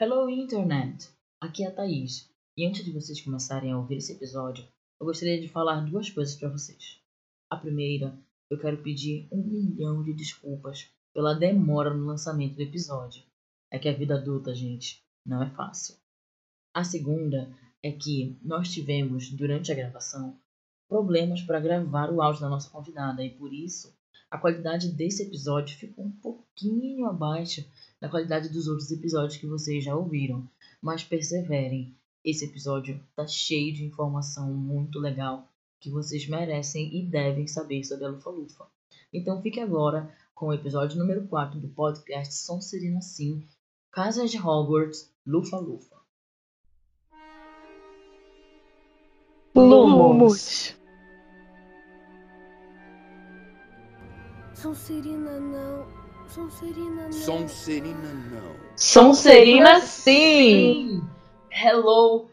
Hello Internet! Aqui é a Thaís. E antes de vocês começarem a ouvir esse episódio, eu gostaria de falar duas coisas para vocês. A primeira, eu quero pedir um milhão de desculpas pela demora no lançamento do episódio. É que a vida adulta, gente, não é fácil. A segunda é que nós tivemos, durante a gravação, problemas para gravar o áudio da nossa convidada e por isso a qualidade desse episódio ficou um pouquinho abaixo da qualidade dos outros episódios que vocês já ouviram. Mas perseverem, esse episódio tá cheio de informação muito legal que vocês merecem e devem saber sobre a Lufa Lufa. Então fique agora com o episódio número 4 do podcast Sonserina Sim, Casas de Hogwarts, Lufa Lufa. Lumos. Sonserina não. Sonserina não. Sonserina não. Sonserina sim. Hello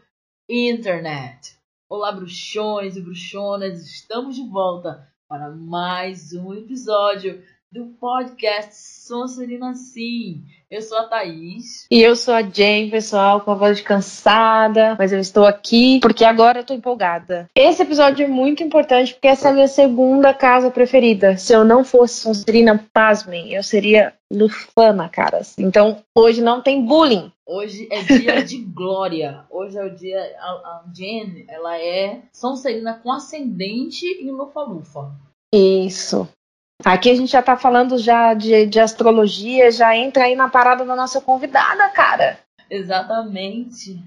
Internet! Olá, bruxões e bruxonas, estamos de volta para mais um episódio do podcast Sonserina Sim. Eu sou a Thaís. E eu sou a Jane, pessoal, com a voz cansada, mas eu estou aqui porque agora eu tô empolgada. Esse episódio é muito importante porque essa é a minha segunda casa preferida. Se eu não fosse Sonserina, pasmem, eu seria Lufana, caras. Então, hoje não tem bullying. Hoje é dia de glória. Hoje é o dia. A, a Jen, ela é Sonserina com ascendente em Lufa-Lufa. Isso. Aqui a gente já tá falando já de, de astrologia, já entra aí na parada da nossa convidada, cara. Exatamente.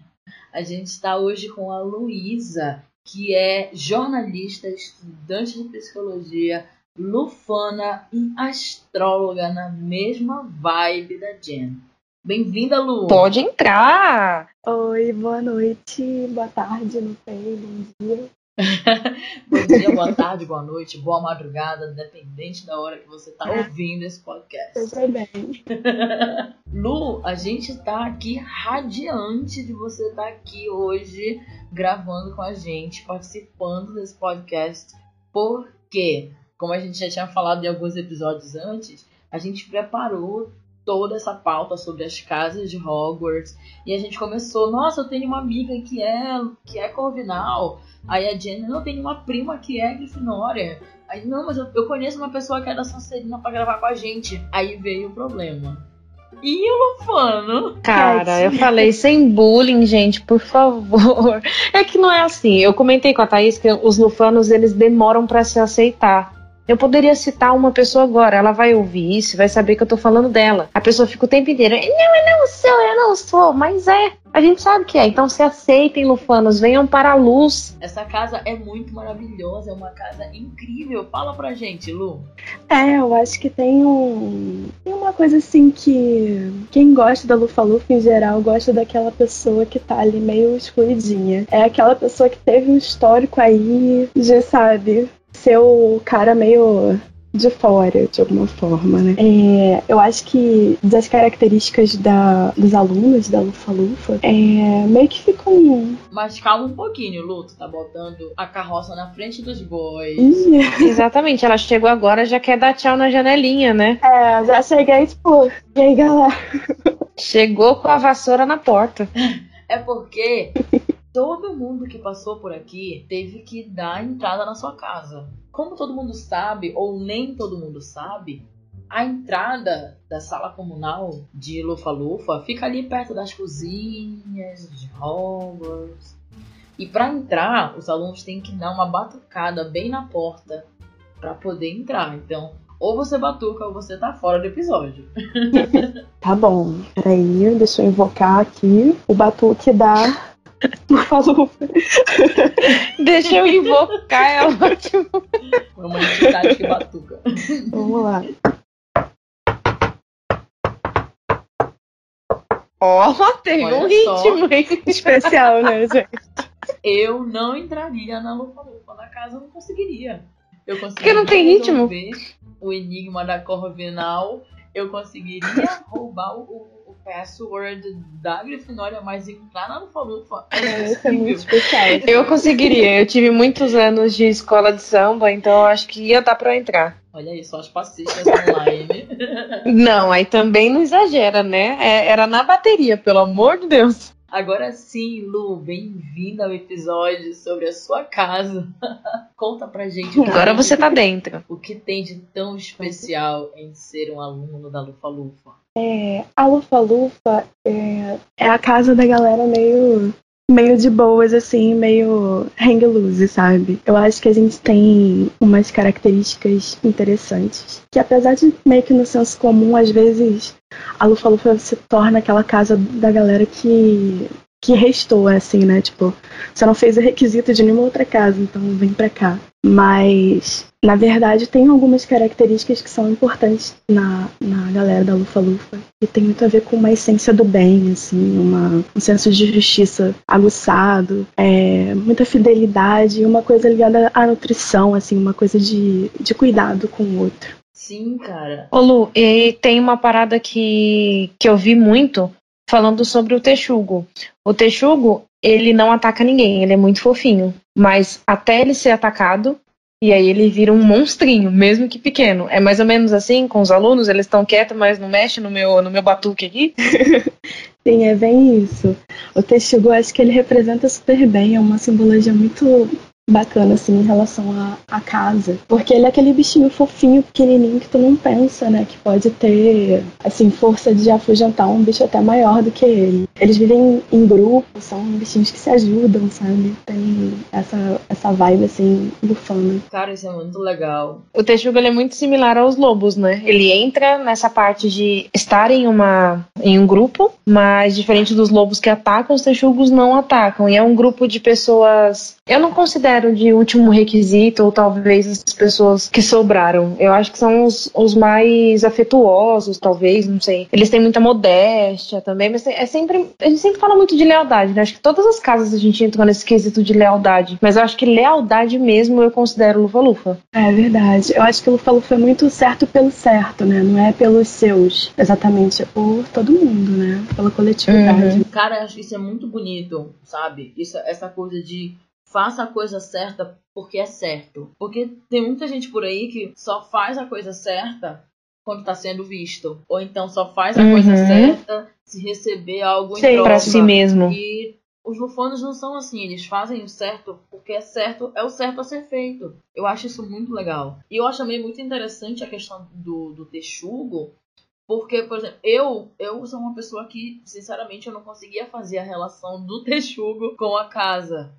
A gente está hoje com a Luísa, que é jornalista, estudante de psicologia, lufana e astróloga na mesma vibe da Jen. Bem-vinda, Lu. Pode entrar. Oi, boa noite, boa tarde, não sei, bom dia. Bom dia, boa tarde, boa noite, boa madrugada, dependente da hora que você está ouvindo esse podcast. Eu também. Lu, a gente tá aqui radiante de você estar aqui hoje gravando com a gente, participando desse podcast, porque, como a gente já tinha falado em alguns episódios antes, a gente preparou toda essa pauta sobre as casas de Hogwarts e a gente começou, nossa, eu tenho uma amiga que é que é Corvinal, aí a Jenny, não, eu tenho uma prima que é Grifinória, aí não, mas eu, eu conheço uma pessoa que é da Sonserina para gravar com a gente, aí veio o problema. E o Lufano? Cara, eu falei sem bullying, gente, por favor. É que não é assim. Eu comentei com a Thaís que os lufanos eles demoram para se aceitar. Eu poderia citar uma pessoa agora, ela vai ouvir isso, vai saber que eu tô falando dela. A pessoa fica o tempo inteiro, não, eu não sou, eu não sou, mas é. A gente sabe que é. Então se aceitem, lufanos, venham para a luz. Essa casa é muito maravilhosa, é uma casa incrível. Fala pra gente, Lu. É, eu acho que tem um. Tem uma coisa assim que. Quem gosta da Lufa Lufa em geral gosta daquela pessoa que tá ali meio escondidinha. É aquela pessoa que teve um histórico aí, já sabe, ser o cara meio de fora, de alguma forma, né? É, eu acho que das características da, dos alunos da Lufa Lufa, é, meio que ficam. Mas calma um pouquinho, Lu. Tu tá botando a carroça na frente dos bois. Ih, Exatamente, ela chegou agora, já quer dar tchau na janelinha, né? É, já cheguei, tipo, e aí, galera? Chegou com a vassoura na porta. É porque todo mundo que passou por aqui teve que dar entrada na sua casa. Como todo mundo sabe, ou nem todo mundo sabe, a entrada da sala comunal de Lufa Lufa fica ali perto das cozinhas, de Hogwarts. E para entrar, os alunos têm que dar uma batucada bem na porta para poder entrar. Então, ou você batuca ou você tá fora do episódio. Tá bom, peraí, deixa eu invocar aqui o batuque da Lufa. Deixa eu invocar, é ótimo. É uma entidade que batuca. Vamos lá. Ó, tem Olha um só. ritmo, hein? Especial, né, gente? Eu não entraria na Lufa Lufa. Na casa eu não conseguiria. Eu conseguiria Porque não tem ritmo. O enigma da Corvinal. Eu conseguiria roubar o password da Grifinória, mas entrar na Lufa-Lufa é, é muito especial. Eu conseguiria. Eu tive muitos anos de escola de samba, então eu acho que ia dar pra entrar. Olha aí, só as passistas online. não, aí também não exagera, né? É, era na bateria, pelo amor de Deus. Agora sim, Lu, bem-vinda ao episódio sobre a sua casa. Conta pra gente. Agora você tá dentro. O que tem de tão especial em ser um aluno da Lufa Lufa? É, a Lufa Lufa é, é a casa da galera meio meio de boas, assim, meio hang loose, sabe? Eu acho que a gente tem umas características interessantes. Que apesar de meio que no senso comum, às vezes a Lufa Lufa se torna aquela casa da galera que que restou, assim, né? Tipo, você não fez o requisito de nenhuma outra casa, então vem pra cá. Mas, na verdade, tem algumas características que são importantes na, na galera da Lufa Lufa. E tem muito a ver com uma essência do bem, assim, uma, um senso de justiça aguçado, é, muita fidelidade e uma coisa ligada à nutrição, assim, uma coisa de, de cuidado com o outro. Sim, cara. Ô Lu, e tem uma parada que, que eu vi muito falando sobre o texugo. O texugo, ele não ataca ninguém, ele é muito fofinho. Mas até ele ser atacado, e aí ele vira um monstrinho, mesmo que pequeno. É mais ou menos assim com os alunos, eles estão quietos, mas não mexe no meu, no meu batuque aqui? Sim, é bem isso. O texugo, acho que ele representa super bem, é uma simbologia muito bacana, assim, em relação à, casa. Porque ele é aquele bichinho fofinho, pequenininho, que tu não pensa, né? Que pode ter, assim, força de afugentar um bicho até maior do que ele. Eles vivem em grupo, são bichinhos que se ajudam, sabe? Tem essa, essa vibe, assim, bufana. Cara, isso é muito legal. O Texuga, é muito similar aos lobos, né? Ele entra nessa parte de estar em, uma, em um grupo, mas diferente dos lobos que atacam, os Texugos não atacam. E é um grupo de pessoas... Eu não considero considero de último requisito, ou talvez as pessoas que sobraram. Eu acho que são os, os mais afetuosos, talvez, não sei. Eles têm muita modéstia também, mas é sempre. A gente sempre fala muito de lealdade, né? Acho que todas as casas a gente entra nesse quesito de lealdade. Mas eu acho que lealdade mesmo eu considero Lufa-Lufa. É verdade. Eu acho que Lufa-Lufa é muito certo pelo certo, né? Não é pelos seus, exatamente. É por todo mundo, né? Pela coletividade. Uhum. Cara, eu acho que isso é muito bonito, sabe? Isso, essa coisa de faça a coisa certa porque é certo. Porque tem muita gente por aí que só faz a coisa certa quando está sendo visto. Ou então só faz a uhum. coisa certa se receber algo em troca. Pra si mesmo. E os lufanos não são assim, eles fazem o certo porque é certo, é o certo a ser feito. Eu acho isso muito legal. E eu acho também muito interessante a questão do, do texugo, porque, por exemplo, eu, eu sou uma pessoa que, sinceramente, eu não conseguia fazer a relação do texugo com a casa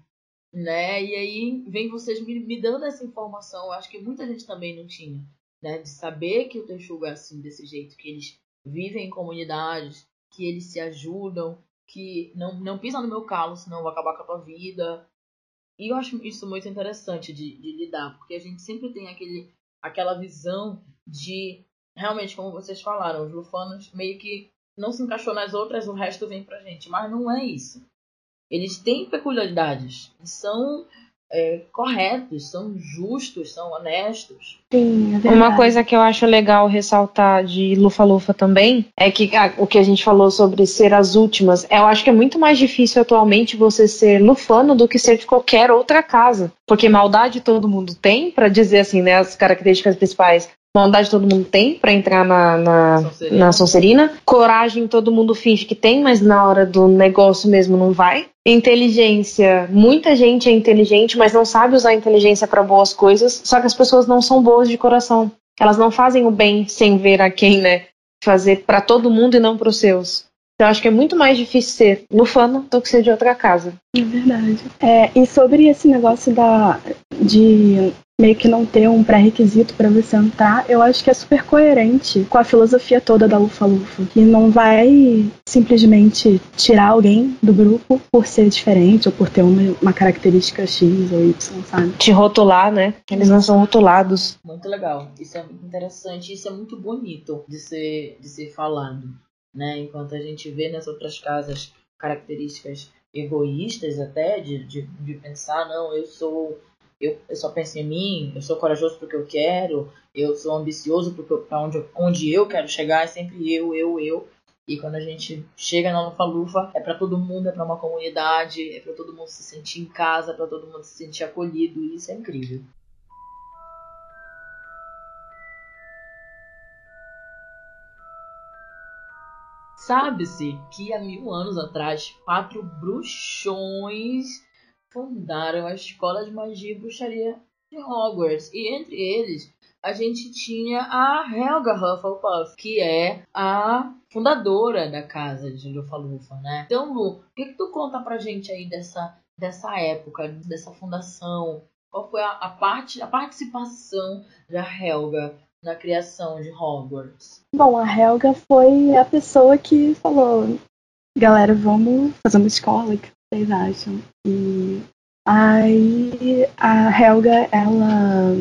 né? E aí vem vocês me, me dando essa informação, eu acho que muita gente também não tinha, né? De saber que o Texugo é assim, desse jeito, que eles vivem em comunidades, que eles se ajudam, que não, não pisa no meu calo, senão vou acabar com a tua vida. E eu acho isso muito interessante de, de lidar, porque a gente sempre tem aquele, aquela visão de, realmente, como vocês falaram, os lufanos meio que não se encaixou nas outras, o resto vem pra gente. Mas não é isso eles têm peculiaridades, são é, corretos, são justos, são honestos. Sim, é Uma coisa que eu acho legal ressaltar de Lufa Lufa também é que a, o que a gente falou sobre ser as últimas, eu acho que é muito mais difícil atualmente você ser lufano do que ser de qualquer outra casa. Porque maldade todo mundo tem, para dizer assim, né, as características principais. Maldade todo mundo tem para entrar na, na Sonserina. na Sonserina. Coragem todo mundo finge que tem, mas na hora do negócio mesmo não vai. Inteligência, muita gente é inteligente, mas não sabe usar a inteligência para boas coisas. Só que as pessoas não são boas de coração. Elas não fazem o bem sem ver a quem, né? Fazer para todo mundo e não para os seus. Então acho que é muito mais difícil ser lufano do que ser de outra casa. É verdade. É, e sobre esse negócio da de meio que não ter um pré-requisito para você entrar, eu acho que é super coerente com a filosofia toda da Lufa Lufa, que não vai simplesmente tirar alguém do grupo por ser diferente ou por ter uma, uma característica X ou Y, sabe? Te rotular, né? Eles não são rotulados. Muito legal. Isso é muito interessante, isso é muito bonito de ser, de ser falado, né? Enquanto a gente vê nas outras casas características egoístas até de, de, de pensar, não, eu sou eu, eu só penso em mim, eu sou corajoso porque eu quero, eu sou ambicioso para onde, onde eu quero chegar é sempre eu, eu, eu. E quando a gente chega na Lufa-Lufa, é para todo mundo, é para uma comunidade, é para todo mundo se sentir em casa, para todo mundo se sentir acolhido, e isso é incrível. Sabe-se que há mil anos atrás, quatro bruxões fundaram a Escola de Magia e Bruxaria de Hogwarts. E entre eles, a gente tinha a Helga Hufflepuff, que é a fundadora da casa de Lufa-Lufa, né? Então, Lu, o que, que tu conta pra gente aí dessa, dessa época, dessa fundação? Qual foi a, a parte, a participação da Helga na criação de Hogwarts? Bom, a Helga foi a pessoa que falou: galera, vamos fazer uma escola, o que vocês acham? E aí a Helga, ela,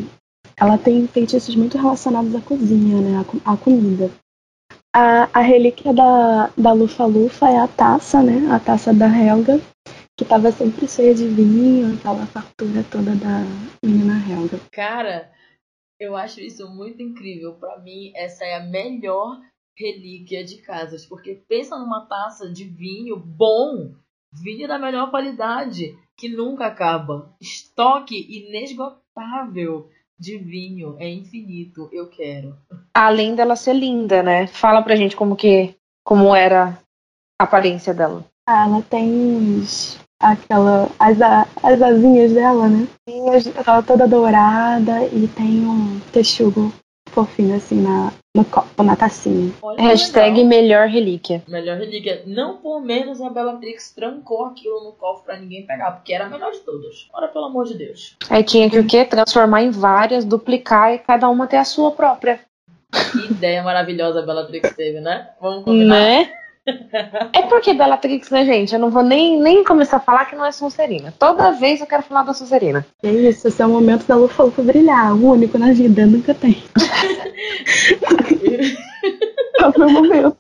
ela tem feitiços muito relacionados à cozinha, né? À, comida. A, a relíquia da, da Lufa Lufa é a taça, né? A taça da Helga, que tava sempre cheia de vinho, aquela fartura toda da menina Helga. Cara, eu acho isso muito incrível. Para mim, essa é a melhor relíquia de casas, porque pensa numa taça de vinho bom, vinho da melhor qualidade, que nunca acaba. Estoque inesgotável de vinho, é infinito. Eu quero. Além dela ser linda, né? Fala pra gente como que como era a aparência dela. Ah, ela tem aquela as, as asinhas dela, né? Ela toda dourada e tem um texugo fofinho assim na, no copo, na tacinha. Olha Hashtag melhor relíquia. Melhor relíquia. Não por menos a Bellatrix trancou aquilo no cofre pra ninguém pegar, porque era a melhor de todas. Ora, pelo amor de Deus. Aí tinha que o quê? Transformar em várias, duplicar e cada uma ter a sua própria. Que ideia maravilhosa a Bellatrix teve, né? Vamos combinar? Né? É porque Bellatrix, né, gente? Eu não vou nem, nem começar a falar que não é Sonserina. Toda vez eu quero falar da Sonserina. É isso, esse é o momento da Lufa Lufa brilhar. O único na vida, nunca tem. Foi o momento?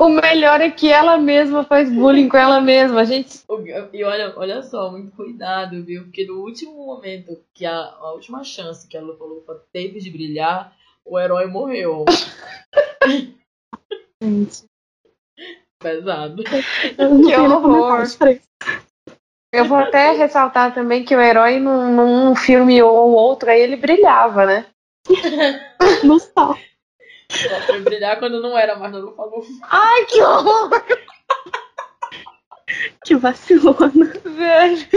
O melhor é que ela mesma faz bullying com ela mesma, gente. E olha, olha só, muito cuidado, viu? Porque no último momento, que a, a última chance que a Lufa Lufa teve de brilhar, o herói morreu. Gente. Pesado. Que horror. Eu vou até ressaltar também que o herói num, num filme ou outro aí ele brilhava, né? no sol. Só foi brilhar quando não era mais no falou. Ai, que horror! que vacilona. Velho.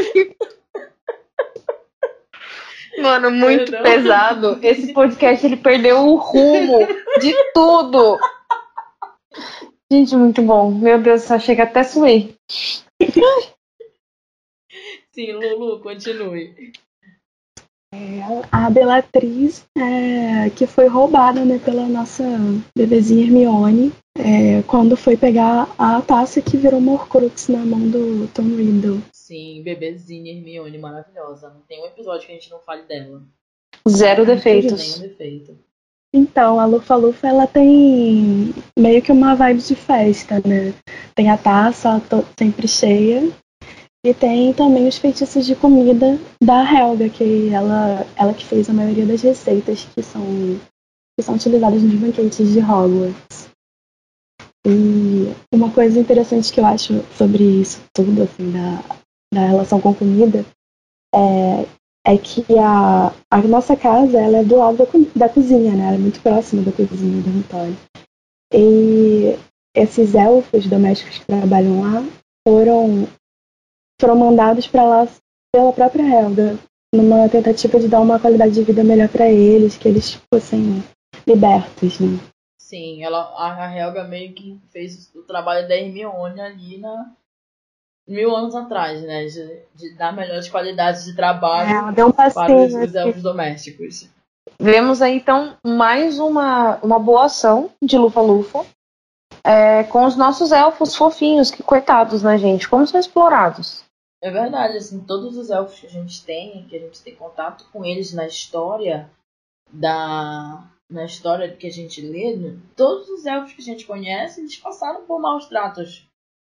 Mano, muito Perdão. pesado. Esse podcast ele perdeu o rumo de tudo. Gente, muito bom. Meu Deus, só chega até suei. Sim, Lulu, continue. É, a Bellatriz, é, que foi roubada né, pela nossa bebezinha Hermione, é, quando foi pegar a taça que virou Morcrux na mão do Tom Riddle. Sim, bebezinha Hermione, maravilhosa. Não tem um episódio que a gente não fale dela. Zero defeitos. Nenhum defeito. Então, a Lufa Lufa ela tem meio que uma vibe de festa, né? Tem a taça sempre cheia e tem também os feitiços de comida da Helga, que ela, ela que fez a maioria das receitas que são, que são utilizadas nos banquetes de Hogwarts. E uma coisa interessante que eu acho sobre isso tudo, assim, da, da relação com comida, é é que a, a nossa casa ela é do lado da, da cozinha, né? Ela é muito próxima da cozinha do dormitório. E esses elfos domésticos que trabalham lá foram, foram mandados para lá pela própria Helga, numa tentativa de dar uma qualidade de vida melhor para eles, que eles fossem libertos, né? Sim, ela, a Helga meio que fez o trabalho da Hermione ali na, mil anos atrás, né? De, de dar melhores qualidades de trabalho é, um para os, os elfos domésticos. Vemos aí, então, mais uma, uma boa ação de Lufa-Lufa é, com os nossos elfos fofinhos, que coitados, né, gente? Como são explorados. É verdade, assim, todos os elfos que a gente tem, que a gente tem contato com eles na história da na história que a gente lê, todos os elfos que a gente conhece, eles passaram por maus tratos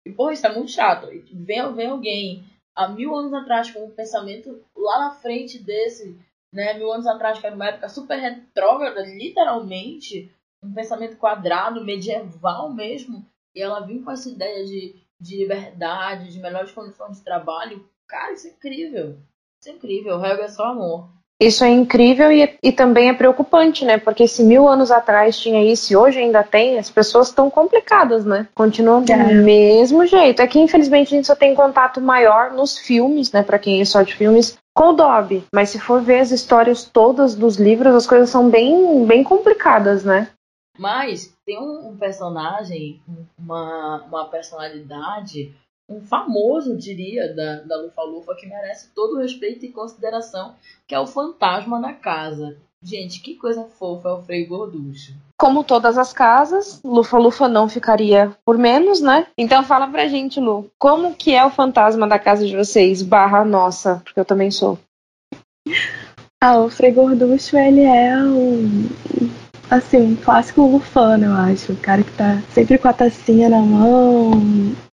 e, pô, isso é muito chato. Vem, vem alguém há mil anos atrás com um pensamento lá na frente desse, né? Mil anos atrás, que era uma época super retrógrada, literalmente, um pensamento quadrado, medieval mesmo, e ela vir com essa ideia de, de liberdade, de melhores condições de trabalho. Cara, isso é incrível. Isso é incrível. O é só amor. Isso é incrível e, e também é preocupante, né? Porque se mil anos atrás tinha isso e hoje ainda tem, as pessoas estão complicadas, né? Continuam do é. mesmo jeito. É que infelizmente a gente só tem contato maior nos filmes, né? Para quem é só de filmes, com o Dobby. Mas se for ver as histórias todas dos livros, as coisas são bem, bem complicadas, né? Mas tem um, um personagem, uma, uma personalidade um famoso, diria, da, da Lufa-Lufa, que merece todo o respeito e consideração, que é o fantasma da casa. Gente, que coisa fofa é o Frei Gorducho. Como todas as casas, Lufa-Lufa não ficaria por menos, né? Então fala pra gente, Lu, como que é o fantasma da casa de vocês, barra nossa, porque eu também sou. Ah, o Frei Gorducho, ele é um, assim, um clássico lufano, eu acho. O cara que tá sempre com a tacinha na mão,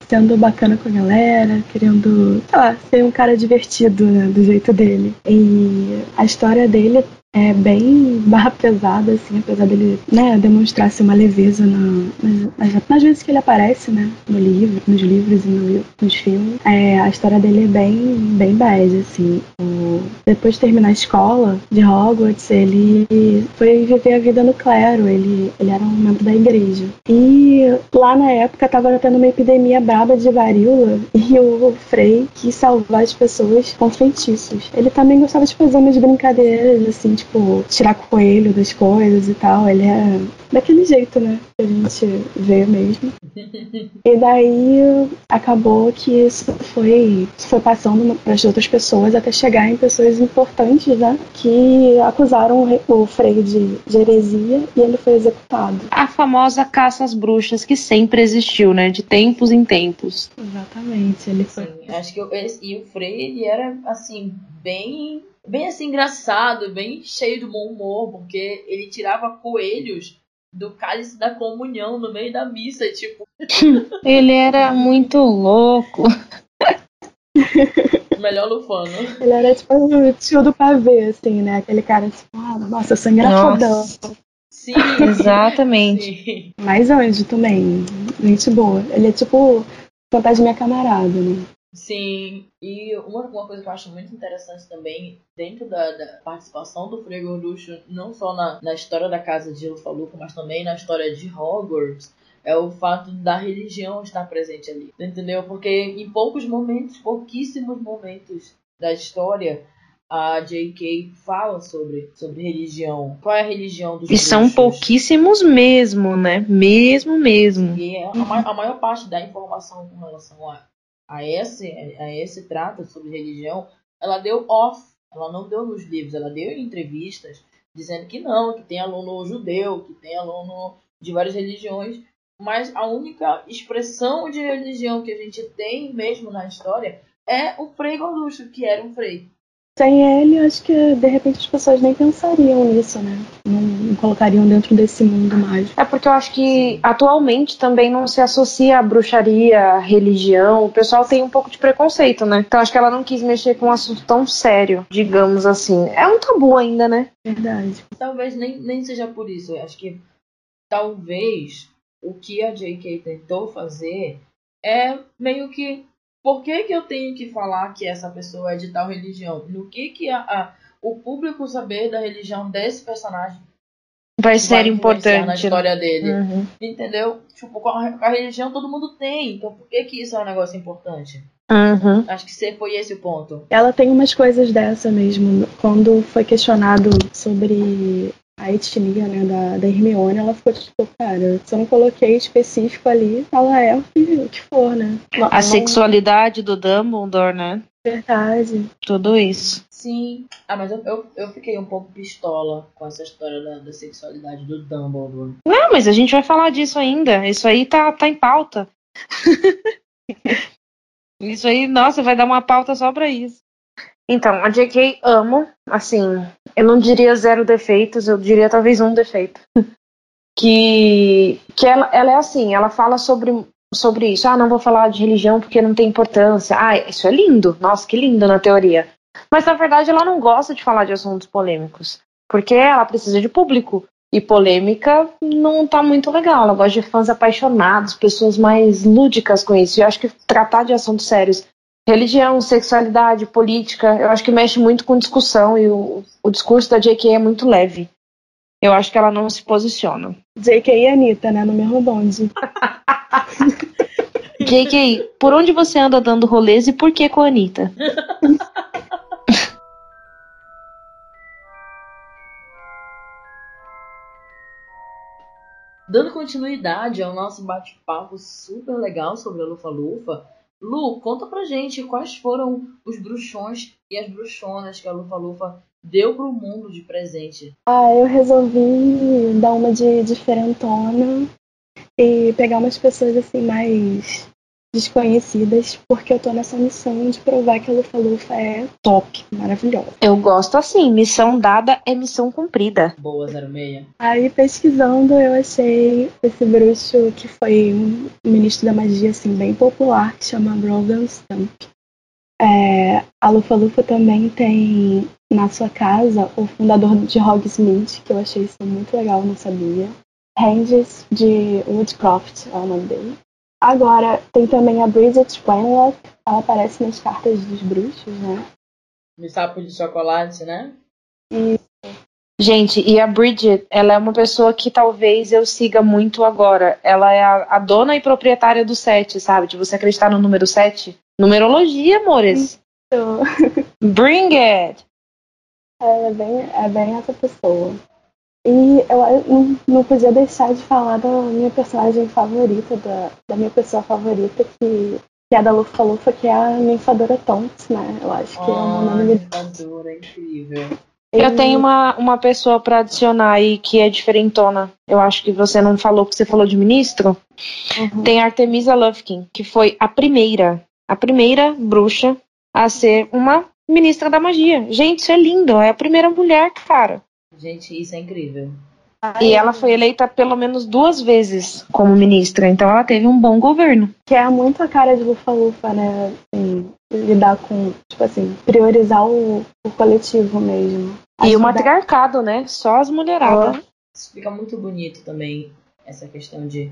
sendo bacana com a galera, querendo, sei lá, ser um cara divertido, né, do jeito dele. E a história dele é bem barra pesada, assim, apesar dele, né, demonstrar assim, uma leveza na, nas, nas, vezes que ele aparece, né, no livro, nos livros e no, nos filmes. É, a história dele é bem, bem bad, assim. O, depois de terminar a escola de Hogwarts, ele foi viver a vida no clero, ele, ele era um membro da igreja. E lá na época tava tendo uma epidemia braba de varíola e o Frei quis salvar as pessoas com feitiços. Ele também gostava de fazer umas brincadeiras, assim, tipo, tirar coelho das coisas e tal. Ele é daquele jeito, né? Que a gente vê mesmo. E daí acabou que isso foi, foi passando para as outras pessoas até chegar em pessoas importantes, né? Que acusaram o Frei de, de heresia e ele foi executado. A famosa caça às bruxas que sempre existiu, né? De tempos em tempos. Exatamente. Ele foi. Acho que eu, e o Frei ele era assim bem bem assim engraçado, bem cheio de bom humor, porque ele tirava coelhos do cálice da comunhão no meio da missa, tipo. ele era muito louco. Melhor Lufano. Ele era tipo o tio do pavê, assim, né? Aquele cara tipo, ah, nossa, eu engraçadão. Sim, exatamente. Sim. Mais anjo também. Gente boa. Ele é tipo fantasma camarada, né? Sim, e uma, uma coisa que eu acho muito interessante também, dentro da, da participação do Frei Gorducho, não só na, na história da casa de Lufa-Lufa, mas também na história de Hogwarts, é o fato da religião estar presente ali, entendeu? Porque em poucos momentos, pouquíssimos momentos da história, a J.K. fala sobre, sobre religião. Qual é a religião dos E bruxos? são pouquíssimos mesmo, né? Mesmo, mesmo. E a, a maior parte da informação com relação a a esse, a esse trata sobre religião, ela deu off, ela não deu nos livros, ela deu em entrevistas dizendo que não, que tem aluno judeu, que tem aluno de várias religiões, mas a única expressão de religião que a gente tem mesmo na história é o Frei Gorducho, que era um frei. Sem ele, acho que de repente as pessoas nem pensariam nisso, né? Não, não colocariam dentro desse mundo mágico. É porque eu acho que atualmente também não se associa a bruxaria, a religião. O pessoal tem um pouco de preconceito, né? Então acho que ela não quis mexer com um assunto tão sério, digamos assim. É um tabu ainda, né? Verdade. Talvez nem, nem seja por isso. Eu acho que talvez o que a J.K. tentou fazer é meio que por que, que eu tenho que falar que essa pessoa é de tal religião? No que, que a, a o público saber da religião desse personagem vai ser vai importante na né? história dele? Uhum. Entendeu? Tipo, a, a, religião todo mundo tem, então por que, que isso é um negócio importante? Uhum. Acho que foi esse o ponto. Ela tem umas coisas dessa mesmo. Quando foi questionado sobre a etnia, né, da, da Hermione, ela ficou tipo, cara, se eu não coloquei específico ali, ela é o que, o que for, né? A não... sexualidade do Dumbledore, né? Verdade. Tudo isso. Sim. Ah, mas eu, eu, eu fiquei um pouco pistola com essa história da, da sexualidade do Dumbledore. Não, mas a gente vai falar disso ainda. Isso aí tá, tá em pauta. isso aí, nossa, vai dar uma pauta só pra isso. Então, a JK amo, assim, eu não diria zero defeitos, eu diria talvez um defeito. que que ela, ela é assim, ela fala sobre, sobre isso. Ah, não vou falar de religião porque não tem importância. Ah, isso é lindo. Nossa, que lindo na teoria. Mas na verdade ela não gosta de falar de assuntos polêmicos, porque ela precisa de público. e polêmica, não tá muito legal. Ela gosta de fãs apaixonados, pessoas mais lúdicas com isso. E eu acho que tratar de assuntos sérios, religião, sexualidade, política, eu acho que mexe muito com discussão e o, o discurso da JK é muito leve. Eu acho que ela não se posiciona. JK e Anitta, né? No mesmo bonde. JK, por onde você anda dando rolês e por que com a Anitta? Dando continuidade ao nosso bate-papo super legal sobre a Lufa-Lufa, Lu, conta pra gente quais foram os bruxões e as bruxonas que a Lufa-Lufa deu pro mundo de presente. Ah, eu resolvi dar uma de diferentona e pegar umas pessoas assim mais desconhecidas, porque eu tô nessa missão de provar que a Lufa Lufa é top, maravilhosa. Eu gosto assim, missão dada é missão cumprida. Boa, 06. Aí pesquisando eu achei esse bruxo que foi um ministro da magia assim bem popular, que chama Brogan Stump. É, a Lufa Lufa também tem na sua casa o fundador de Hogsmeade, que eu achei isso muito legal, não sabia. Ranges de Woodcroft é o nome dele. Agora, tem também a Bridget Wenlock, ela aparece nas cartas dos bruxos, né? No sapo de chocolate, né? E Gente, e a Bridget, ela é uma pessoa que talvez eu siga muito agora. Ela é a, a dona e proprietária do 7, sabe? De você acreditar no número 7. Numerologia, amores. Bring it! é, bem, é bem essa pessoa. E eu, não, não podia deixar de falar da minha personagem favorita, da, da minha pessoa favorita, que, que é da Lufa Lufa, que é a Ninfadora Tonks, né? Eu acho que é um nome Ai, incrível. Eu tenho uma, uma pessoa pra adicionar aí que é diferentona. Eu acho que você não falou, que você falou de ministro. Uhum. Tem a Artemisa Lufkin, que foi a primeira, a primeira bruxa a ser uma ministra da magia. Gente, isso é lindo. É a primeira mulher, cara. Gente, isso é incrível. E ela foi eleita pelo menos duas vezes como ministra, então ela teve um bom governo. Que é muito a cara de Lufa Lufa, né? Assim, lidar com, tipo assim, priorizar o, o coletivo mesmo. E o matriarcado, né? Só as mulheradas. Isso fica muito bonito também, essa questão de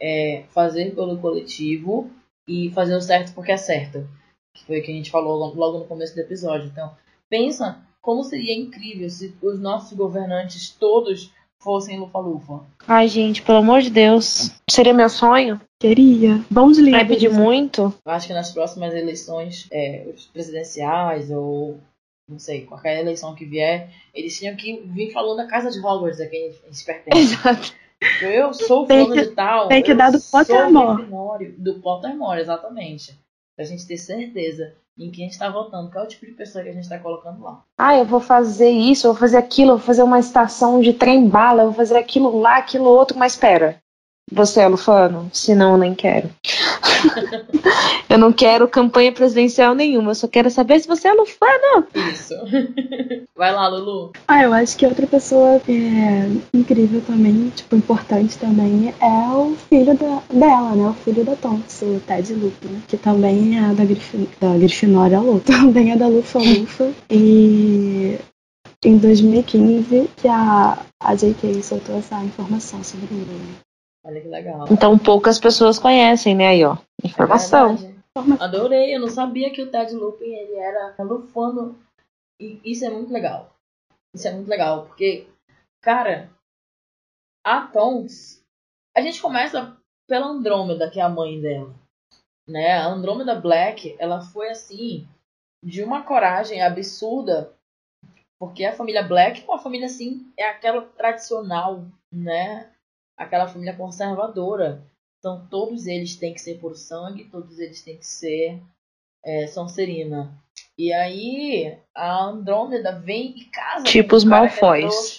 é, fazer pelo coletivo e fazer o certo porque é certo. Que foi o que a gente falou lo- logo no começo do episódio. Então, pensa como seria incrível se os nossos governantes todos fossem Lufa-Lufa. Ai, gente, pelo amor de Deus. Seria meu sonho? Queria. Bons Vai líderes. pedir muito? Eu acho que nas próximas eleições, é, presidenciais ou não sei, qualquer eleição que vier, eles tinham que vir falando da casa de Hogwarts a quem eles pertencem. Exato. Eu sou fulano de tal. tem que dar do Pottermore. Do Pottermore, exatamente. Pra gente ter certeza em quem a gente tá votando, qual é o tipo de pessoa que a gente tá colocando lá. Ah, eu vou fazer isso, eu vou fazer aquilo, eu vou fazer uma estação de trem-bala, eu vou fazer aquilo lá, aquilo outro, mas espera. Você é lufano? Se não, nem quero. Eu não quero campanha presidencial nenhuma, eu só quero saber se você é lufano. Isso. Vai lá, Lulu. Ah, eu acho que outra pessoa que é incrível também, tipo, importante também, é o filho da, dela, né? O filho da Tonks, o Ted Lupin, que também é da, Grifin, da Grifinória Lu, também é da Lufa Lufa. E em 2015 que a, a JK soltou essa informação sobre ele. Olha que legal. Então poucas pessoas conhecem, né? Aí, ó. Informação. É. Adorei, eu não sabia que o Ted Lupin ele era lufano. E isso é muito legal. Isso é muito legal, porque, cara, a Tonks, a gente começa pela Andrômeda, que é a mãe dela. Né? A Andrômeda Black, ela foi assim, de uma coragem absurda, porque a família Black, uma família assim, é aquela tradicional, né? Aquela família conservadora. Então todos eles têm que ser por sangue, todos eles têm que ser é, Sonserina. E aí a Andrômeda vem e casa Tipo com os um Malfoys.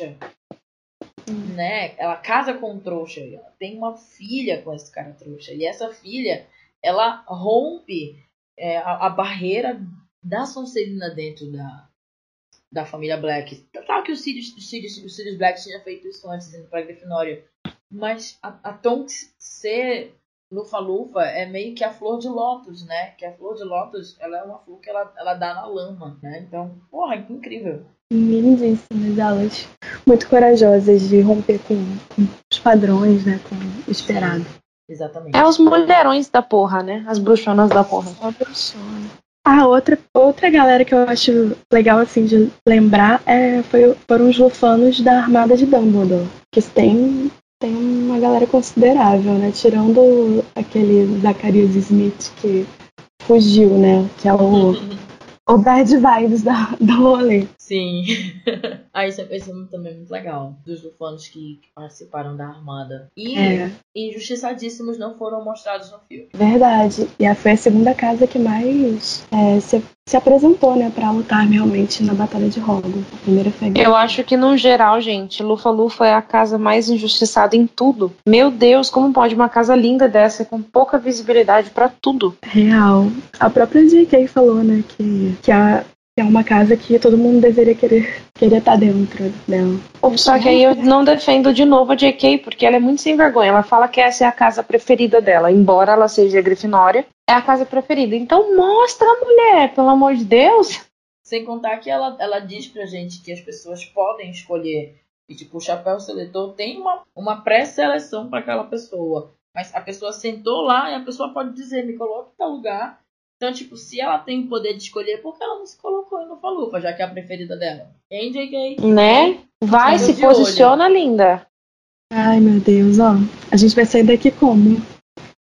Né? Ela casa com um trouxa. Ela tem uma filha com esse cara trouxa. E essa filha, ela rompe é, a, a barreira da Sonserina dentro da, da família Black. Claro que o Sirius, o Sirius, o Sirius Black tinha feito isso antes indo pra Grifinória. Mas a, a Tonks ser Lufa-Lufa é meio que a flor de lótus, né? Que a flor de lótus, ela é uma flor que ela, ela dá na lama, né? Então, porra, que incrível. lindíssimas, elas muito corajosas de romper com, com os padrões, né? Com o esperado. Exatamente. É os mulherões da porra, né? As bruxonas da porra. Só bruxona. Ah, outra, outra galera que eu acho legal, assim, de lembrar é, foi, foram os lufanos da Armada de Dumbledore. Que tem, tem uma galera considerável, né? Tirando aquele Zacharias Smith que fugiu, né? Que é o, o bad vibes da, do rolê. Sim. ah, isso, é, isso é também muito legal. Dos lufanos que, que participaram da armada. E É. injustiçadíssimos não foram mostrados no filme. Verdade. E a- foi a segunda casa que mais é, se, se apresentou, né, pra lutar realmente na Batalha de Hogwarts. A primeira foi Eu acho que, no geral, gente, Lufa Lufa é a casa mais injustiçada em tudo. Meu Deus, como pode uma casa linda dessa, com pouca visibilidade pra tudo? real. A própria J.K. falou, né, que, que, a, é uma casa que todo mundo deveria querer querer estar dentro dela. Só que aí eu não defendo de novo a JK, porque ela é muito sem vergonha. Ela fala que essa é a casa preferida dela, embora ela seja grifinória, é a casa preferida. Então mostra a mulher, pelo amor de Deus. Sem contar que ela, ela diz pra gente que as pessoas podem escolher. E, tipo, o chapéu seletor tem uma, uma pré-seleção para aquela pessoa. Mas a pessoa sentou lá e a pessoa pode dizer, me coloque em tal lugar. Então, tipo, se ela tem o poder de escolher, por que ela não se colocou em Lufa-Lufa, já que é a preferida dela? Hein, JK? Né? Vai, se de olho. posiciona, linda. Ai, meu Deus, ó. A gente vai sair daqui como?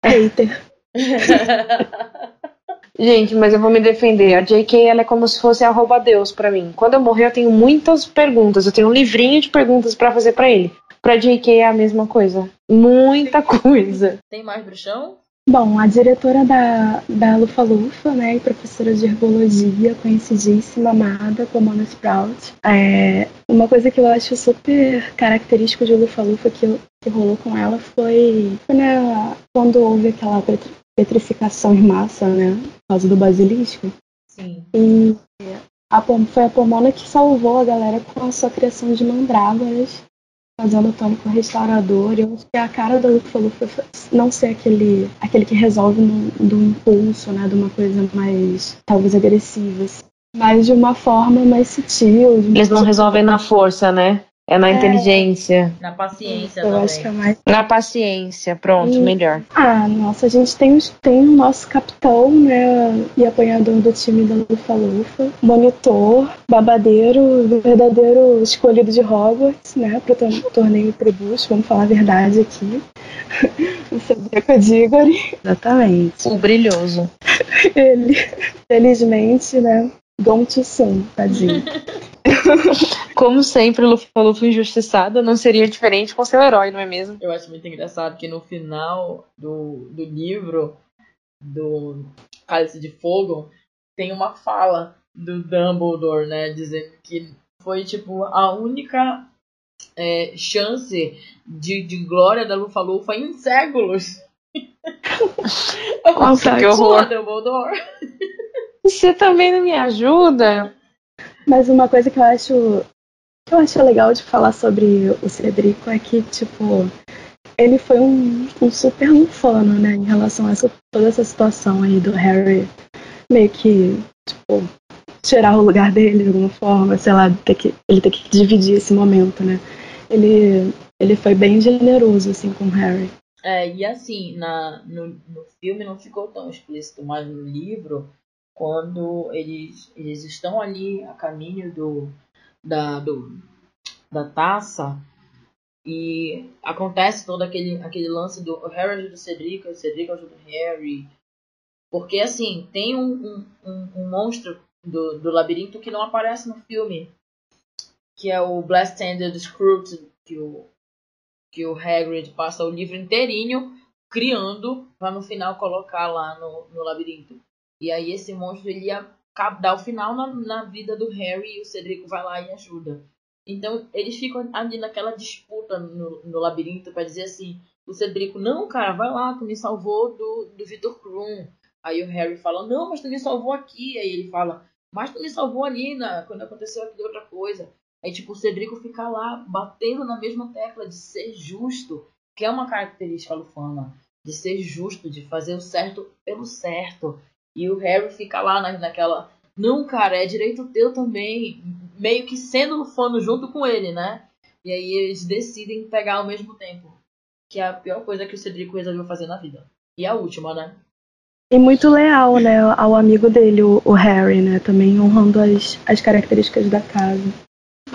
Hater. Gente, mas eu vou me defender. A JK ela é como se fosse a rouba Deus pra mim. Quando eu morrer, eu tenho muitas perguntas. Eu tenho um livrinho de perguntas pra fazer pra ele. Pra JK é a mesma coisa. Muita coisa. tem mais bruxão? Bom, a diretora da, da Lufa Lufa, né, e professora de herbologia, conhecidíssima, amada, Pomona Sprout. É, uma coisa que eu acho super característico de Lufa Lufa que, que rolou com ela foi, né, quando houve aquela petri- petrificação em massa, né, por causa do basilisco. Sim. E a, foi a Pomona que salvou a galera com a sua criação de mandrágoras, fazendo o tônico restaurador. E eu acho que a cara da Lufa Lufa foi não ser aquele, aquele que resolve do impulso, né? De uma coisa mais, talvez, agressiva. assim, Mas de uma forma mais sutil. Eles não resolvem na força, né? É na É. inteligência. Na paciência Eu também. acho que é mais. Na paciência. Pronto, Sim. melhor. Ah, nossa, a gente tem, tem o nosso capitão, né? E apanhador do time da Lufa Lufa, monitor, babadeiro, verdadeiro escolhido de Hogwarts, né? Pro tor- torneio Tribus, vamos falar a verdade aqui. o Cedrico Diggory. Exatamente. O brilhoso. Ele, felizmente, né? Too soon, tadinho. Como sempre, Lufa Lufa injustiçada não seria diferente com seu herói, não é mesmo? Eu acho muito engraçado que no final do, do livro do Cálice de Fogo tem uma fala do Dumbledore, né? Dizendo que foi tipo a única é, chance de, de glória da Lufa Lufa em séculos. Nossa, que horror. Dumbledore. Você também não me ajuda? Mas uma coisa que eu acho que eu acho legal de falar sobre o Cedrico é que, tipo, ele foi um, um super lufano, né, em relação a essa, toda essa situação aí do Harry meio que, tipo, tirar o lugar dele de alguma forma, sei lá, ter que, ele ter que dividir esse momento, né. Ele, ele foi bem generoso, assim, com o Harry. É, e assim, na, no, no filme não ficou tão explícito, mas no livro, quando eles, eles estão ali a caminho do, da, do, da taça e acontece todo aquele, aquele lance do Harry ajuda o Cedric, o Cedric ajuda o Harry. Porque assim, tem um, um, um, um monstro do, do labirinto que não aparece no filme, que é o Blast-Ended Scroot, que o, que o Hagrid passa o livro inteirinho criando para no final colocar lá no, no labirinto. E aí esse monstro ele ia dar o final na, na vida do Harry e o Cedrico vai lá e ajuda. Então eles ficam ali naquela disputa no, no labirinto para dizer assim, o Cedrico, não cara, vai lá, tu me salvou do, do Victor Krum. Aí o Harry fala, não, mas tu me salvou aqui. Aí ele fala, mas tu me salvou ali na, quando aconteceu aquela outra coisa. Aí, tipo, o Cedrico fica lá batendo na mesma tecla de ser justo, que é uma característica lufana, de ser justo, de fazer o certo pelo certo. E o Harry fica lá na, naquela, Não, cara, é direito teu também. Meio que sendo lufano junto com ele, né? E aí eles decidem pegar ao mesmo tempo. Que é a pior coisa que o Cedrico resolveu fazer na vida. E a última, né? E muito leal, né, ao amigo dele, o, o Harry, né? Também honrando as, as características da casa.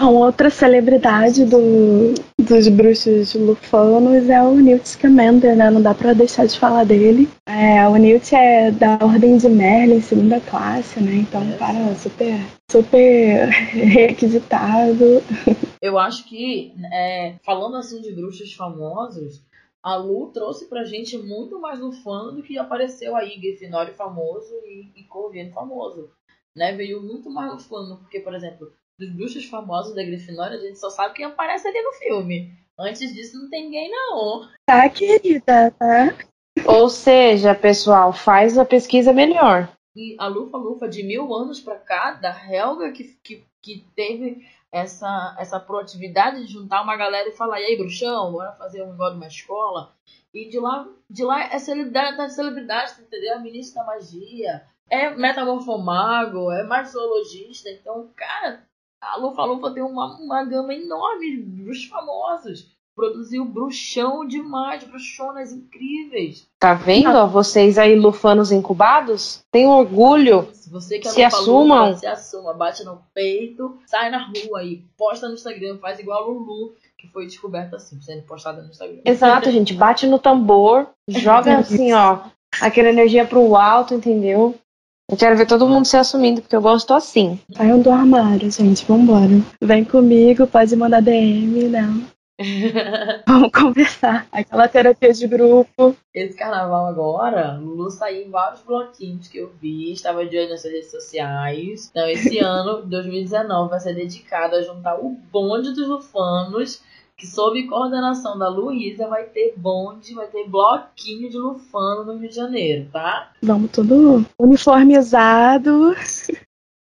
Bom, outra celebridade do, dos bruxos lufanos é o Newt Scamander, né? Não dá pra deixar de falar dele. É, o Newt é da Ordem de Merlin, segunda classe, né? Então, cara super, super requisitado. Eu acho que, é, falando assim de bruxos famosos, a Lu trouxe pra gente muito mais lufano do que apareceu aí Grifinório famoso e, e Corviano famoso. Né? Veio muito mais lufano, porque, por exemplo, dos bruxos famosos da Grifinória, a gente só sabe quem aparece ali no filme. Antes disso, não tem ninguém, não. Tá, querida, tá? Ou seja, pessoal, faz a pesquisa melhor. E a Lufa Lufa de mil anos pra cá, da Helga, que, que, que teve essa, essa proatividade de juntar uma galera e falar, e aí, bruxão, bora fazer um negócio de uma escola. E de lá, de lá é celebridade das celebridades, entendeu? A ministra da magia, é metamorfomago, é marciologista. Então, cara, a Lufa Lufa tem uma, uma gama enorme de bruxos famosos. Produziu bruxão demais, bruxonas incríveis. Tá vendo? Ó, vocês aí, lufanos incubados, tem orgulho. Se você que é Se assumam. Lufa, se assuma, bate no peito, sai na rua aí, posta no Instagram, faz igual a Lulu, que foi descoberta assim, sendo postada no Instagram. Exato, gente. Bate no tambor, joga assim, ó, aquela energia pro alto, entendeu? Eu quero ver todo mundo se assumindo, porque eu gosto assim. Saiam do armário, gente, vambora. Vem comigo, pode mandar DM, né? Vamos conversar. Aquela terapia de grupo. Esse carnaval agora, Lulu saiu em vários bloquinhos que eu vi, estava de olho nas suas redes sociais. Então, esse ano, 2019, vai ser dedicado a juntar o bonde dos lufanos, que sob coordenação da Luísa vai ter bonde, vai ter bloquinho de lufano no Rio de Janeiro, tá? Vamos tudo uniformizado.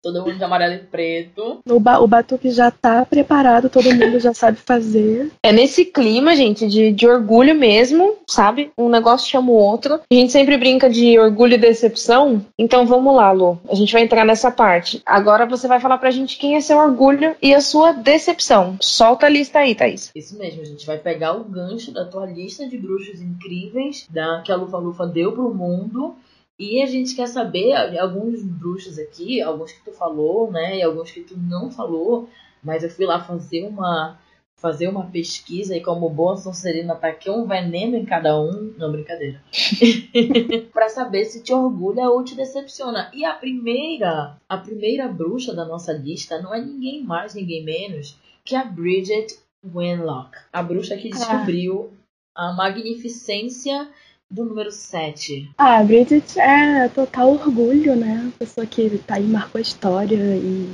Todo mundo de amarelo e preto. O, ba o batuque já tá preparado, todo mundo já sabe fazer. É nesse clima, gente, de, de orgulho mesmo, sabe? Um negócio chama o outro. A gente sempre brinca de orgulho e decepção. Então vamos lá, Lu. A gente vai entrar nessa parte. Agora você vai falar pra gente quem é seu orgulho e a sua decepção. Solta a lista aí, Thaís. Isso mesmo, a gente vai pegar o gancho da tua lista de bruxos incríveis da, que a Lufa Lufa deu pro mundo. E a gente quer saber alguns bruxos aqui, alguns que tu falou, né? E alguns que tu não falou. Mas eu fui lá fazer uma fazer uma pesquisa e como boa Sonserina taquei um veneno em cada um. Não, brincadeira. para saber se te orgulha ou te decepciona. E a primeira, a primeira bruxa da nossa lista não é ninguém mais, ninguém menos que a Bridget Wenlock. A bruxa que descobriu a magnificência do número 7. Ah, a Bridget é total orgulho, né? A pessoa que tá aí, marcou a história e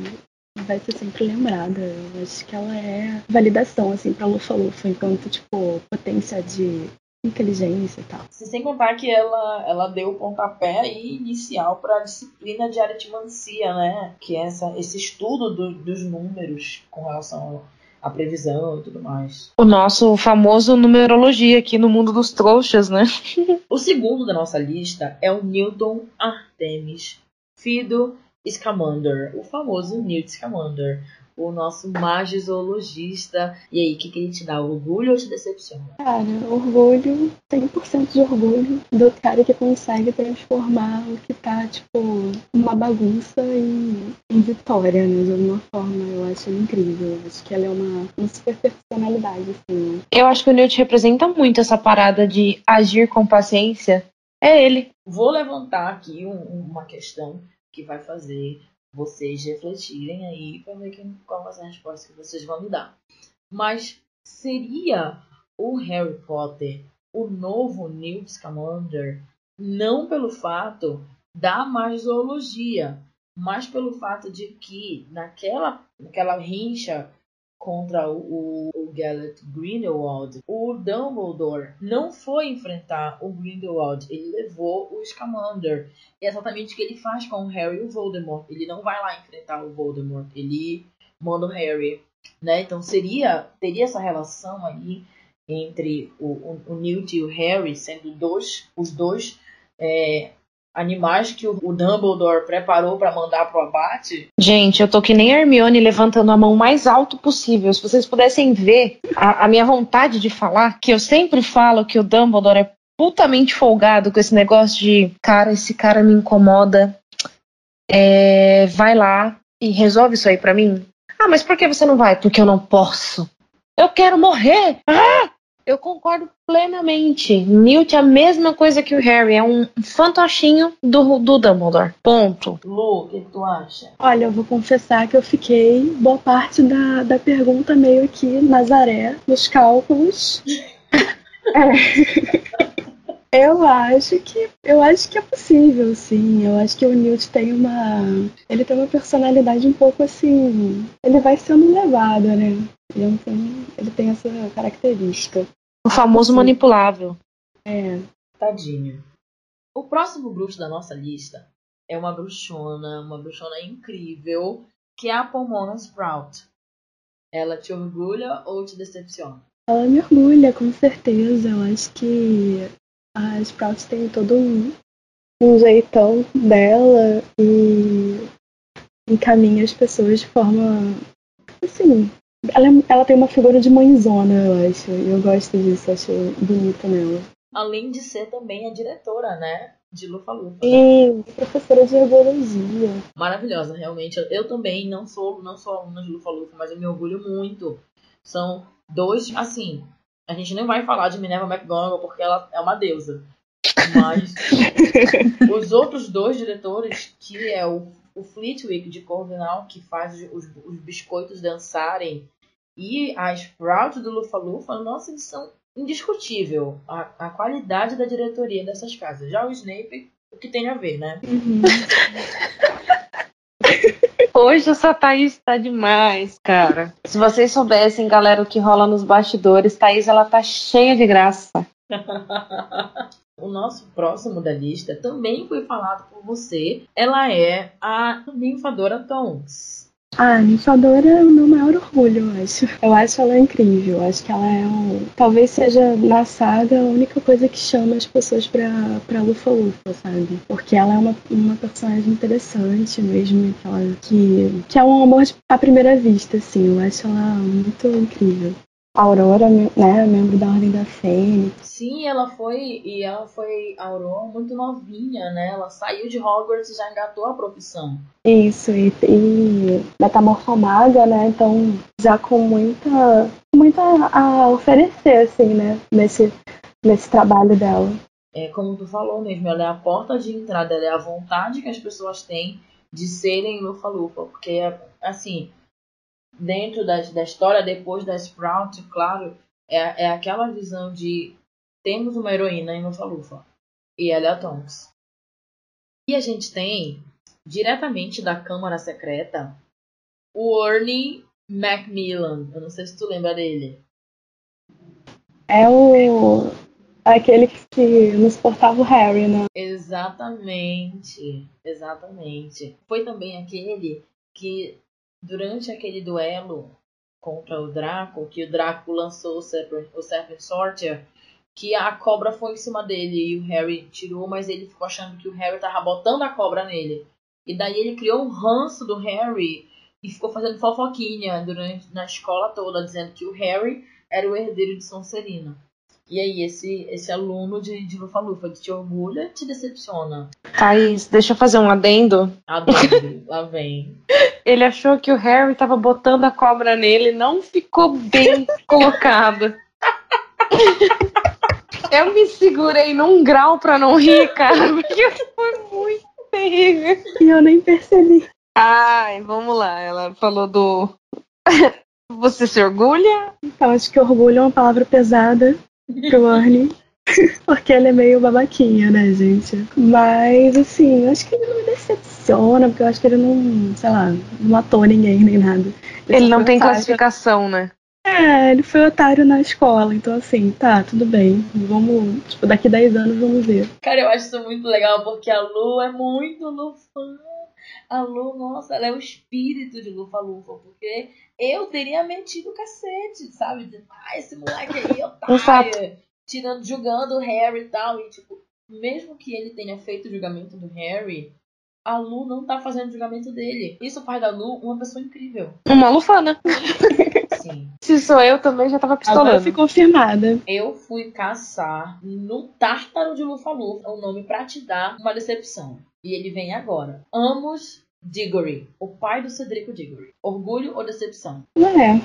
vai ser sempre lembrada. Eu acho que ela é validação, assim, pra Lufa Lufa, enquanto, tipo, potência de inteligência e tal. Sem contar que ela, ela deu o pontapé inicial para a disciplina de aritmancia, né? Que é essa, esse estudo do, dos números com relação à previsão e tudo mais. O nosso famoso numerologia aqui no mundo dos trouxas, né? O segundo da nossa lista é o Newton Artemis Fido Scamander, o famoso Newt Scamander, o nosso magizoologista. E aí, o que, que ele te dá? Orgulho ou te decepciona? Cara, orgulho, 100% de orgulho do cara que consegue transformar o que tá, tipo, uma bagunça em, em vitória, né? De alguma forma. Eu acho ele incrível. Eu acho que ela é uma, uma super personalidade, assim. né? Eu acho que o Newt representa muito essa parada de agir com paciência. É ele. Vou levantar aqui um- uma questão que vai fazer vocês refletirem aí para ver qual vai ser a resposta que vocês vão me dar. Mas seria o Harry Potter o novo Newt Scamander não pelo fato da magizoologia, mas pelo fato de que naquela, naquela rincha contra o, o, Gellert Grindelwald, o Dumbledore não foi enfrentar o Grindelwald, ele levou o Scamander. E é exatamente o que ele faz com o Harry e o Voldemort. Ele não vai lá enfrentar o Voldemort, ele manda o Harry. Né? Então seria teria essa relação aí entre o, o, o Newt e o Harry sendo dois, os dois é, animais que o Dumbledore preparou para mandar pro abate. Gente, eu tô que nem a Hermione levantando a mão mais alto possível. Se vocês pudessem ver a, a minha vontade de falar, que eu sempre falo que o Dumbledore é putamente folgado com esse negócio de cara, esse cara me incomoda. É, vai lá e resolve isso aí pra mim. Ah, mas por que você não vai? Porque eu não posso. Eu quero morrer! Ah! Eu concordo plenamente. Newt é a mesma coisa que o Harry, é um fantochinho do, do Dumbledore. Ponto. Lu, o que tu acha? Olha, eu vou confessar que eu fiquei boa parte da, da pergunta meio que Nazaré, nos cálculos. é. Eu acho que eu acho que é possível, sim. Eu acho que o Newt tem uma ele tem uma personalidade um pouco assim, ele vai sendo levado, né? Ele tem, ele tem essa característica. O famoso manipulável. É. Tadinho. O próximo bruxo da nossa lista é uma bruxona, uma bruxona incrível, que é a Pomona Sprout. Ela te orgulha ou te decepciona? Ela me orgulha, com certeza. Eu acho que a Sprout tem todo um, um jeitão dela e encaminha as pessoas de forma assim. Ela, é, ela tem uma figura de mãezona, eu acho. Eu gosto disso, acho bonito nela. Além de ser também a diretora, né? De Lufa Lufa. E professora de herbologia. Maravilhosa, realmente. Eu também não sou, não sou aluna de Lufa Lufa, mas eu me orgulho muito. São dois, assim, a gente nem vai falar de Minerva McGonagall porque ela é uma deusa. Mas os outros dois diretores, que é o, o Fleetwick de Corvinal, que faz os, os biscoitos dançarem, e a Sprout do Lufa Lufa, nossa, eles são indiscutível a, a qualidade da diretoria dessas casas. Já o Snape, o que tem a ver, né? Uhum. Hoje essa Thaís tá demais, cara. Se vocês soubessem, galera, o que rola nos bastidores, Thaís, ela tá cheia de graça. o nosso próximo da lista também foi falado por você. Ela é a ninfadora Tonks. A Ninfadora é o meu maior orgulho, eu acho. Eu acho ela incrível. Eu acho que ela é um. Talvez seja na saga a única coisa que chama as pessoas pra, pra Lufa Lufa, sabe? Porque ela é uma, uma personagem interessante mesmo. Que, que é um amor à primeira vista, assim. Eu acho ela muito incrível. Aurora, né, membro da Ordem da Fênix. Sim, ela foi e ela foi Aurora muito novinha, né? Ela saiu de Hogwarts e já engatou a profissão. Isso, e, e metamorfomaga, né? Então já com muita muita a oferecer assim, né, nesse nesse trabalho dela. É como tu falou mesmo, ela é a porta de entrada, ela é a vontade que as pessoas têm de serem Lufa-Lufa, porque assim, dentro da, da história, depois da Sprout, claro, é, é aquela visão de temos uma heroína em Lufa-Lufa. E ela é a Tonks. E a gente tem, diretamente da Câmara Secreta, o Ernie Macmillan. Eu não sei se tu lembra dele. É o. Aquele que nos portava o Harry, né? Exatamente. Exatamente. Foi também aquele que durante aquele duelo contra o Draco, que o Draco lançou o Serpent, o Serpent Sorter, que a cobra foi em cima dele e o Harry tirou, mas ele ficou achando que o Harry tava botando a cobra nele. E daí ele criou um ranço do Harry e ficou fazendo fofoquinha durante na escola toda, dizendo que o Harry era o herdeiro de Sonserina. E aí, esse, esse aluno de, de Lufa Lufa te orgulha te decepciona? Thaís, deixa eu fazer um adendo. Adendo, lá vem. Ele achou que o Harry tava botando a cobra nele, não ficou bem colocado. eu me segurei num grau pra não rir, cara, porque foi muito terrível. E eu nem percebi. Ai, vamos lá. Ela falou do. Você se orgulha? Então, acho que orgulho é uma palavra pesada pro Arnie. Porque ele é meio babaquinha, né, gente? Mas, assim, acho que ele não me decepciona, porque eu acho que ele não, sei lá, não matou ninguém nem nada. Ele, ele não tem otário. classificação, né? É, ele foi otário na escola, então assim, tá, tudo bem. Vamos, tipo, daqui 10 anos vamos ver. Cara, eu acho isso muito legal, porque a Lu é muito Lufa. A Lu, nossa, ela é o espírito de Lufa Lufa, porque eu teria metido o cacete, sabe? De, ah, esse moleque aí, otário tirando, julgando o Harry e tal. E, tipo, mesmo que ele tenha feito o julgamento do Harry, a Lu não tá fazendo o julgamento dele. Isso faz da Lu uma pessoa incrível. Uma lufana. Sim. Se sou eu, também já tava Agora pistolando. fui confirmada. Eu fui caçar no Tártaro de Lufa-Lufa o nome pra te dar uma decepção. E ele vem agora. Amos Diggory, o pai do Cedrico Diggory. Orgulho ou decepção? Não é.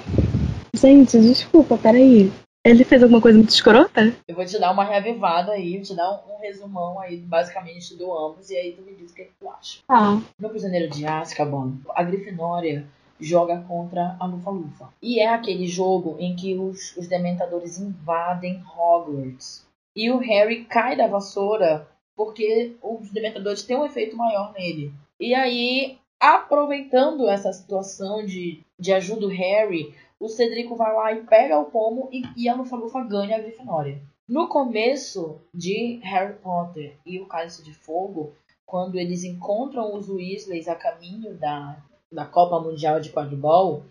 Gente, desculpa, peraí. Ele fez alguma coisa muito escrota? Eu vou te dar uma reavivada aí, vou te dar um, um resumão aí, basicamente, do Amos, e aí tu me diz o que, é que tu acha. Ah, No Prisioneiro de Azkaban, a Grifinória joga contra a Lufa-Lufa. E é aquele jogo em que os, os Dementadores invadem Hogwarts. E o Harry cai da vassoura porque os Dementadores têm um efeito maior nele. E aí, aproveitando essa situação de, de ajuda do Harry, o Cedrico vai lá e pega o pomo e, e a Lufa-Lufa ganha a Grifinória. No começo de Harry Potter e o Cálice de Fogo, quando eles encontram os Weasleys a caminho da, da Copa Mundial de Quadribol,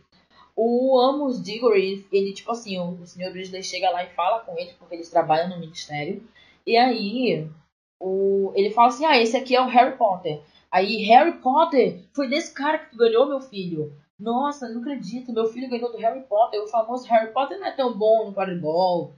o Amos Diggory, ele, tipo assim, o, o Sr. Weasley chega lá e fala com ele, porque eles trabalham no Ministério, e aí o, ele fala assim, ah, esse aqui é o Harry Potter. Aí, Harry Potter, foi desse cara que tu ganhou, meu filho. Nossa, não acredito, meu filho ganhou do Harry Potter, o famoso Harry Potter não é tão bom no quadribol.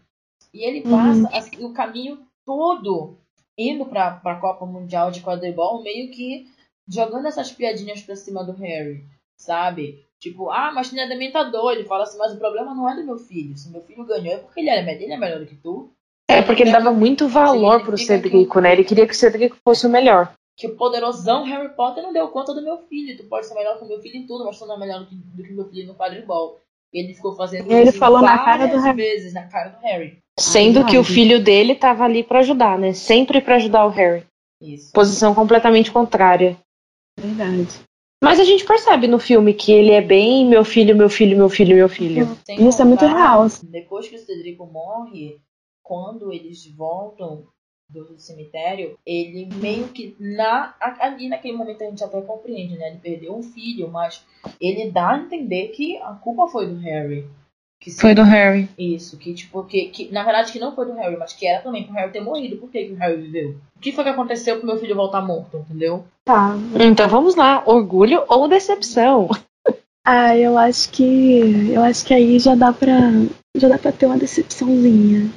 E ele passa assim, o caminho todo indo pra, pra Copa Mundial de Quadribol, meio que jogando essas piadinhas pra cima do Harry, sabe? Tipo, ah, mas tu não é dementador. Ele fala assim, mas o problema não é do meu filho. Se meu filho ganhou é porque ele é, ele é melhor do que tu. É, porque ele dava muito valor pro Cedrico, né? Ele queria que o Cedrico fosse o melhor. Que o poderosão Harry Potter não deu conta do meu filho. Tu pode ser melhor que o meu filho em tudo, mas tu não é melhor do que, do que meu filho no quadribol. Ele ficou fazendo Ele isso falou na cara do Harry. vezes na cara do Harry. Sendo que o filho dele tava ali pra ajudar, né? Sempre pra ajudar o Harry. Isso. Posição completamente contrária. verdade. Mas a gente percebe no filme que ele é bem meu filho, meu filho, meu filho, meu filho. Sem Isso é muito contar, real. Depois que o Cedrico morre, quando eles voltam do cemitério, ele meio que na ali naquele momento a gente até compreende, né? Ele perdeu um filho, mas ele dá a entender que a culpa foi do Harry. Que Foi do Harry. Isso, que tipo, que, que na verdade que não foi do Harry, mas que era também pro Harry ter morrido. Por que, que o Harry viveu? O que foi que aconteceu pro meu filho voltar morto, entendeu? Tá. Então vamos lá, orgulho ou decepção? Ah, eu acho que. Eu acho que aí já dá pra. Já dá pra ter uma decepçãozinha.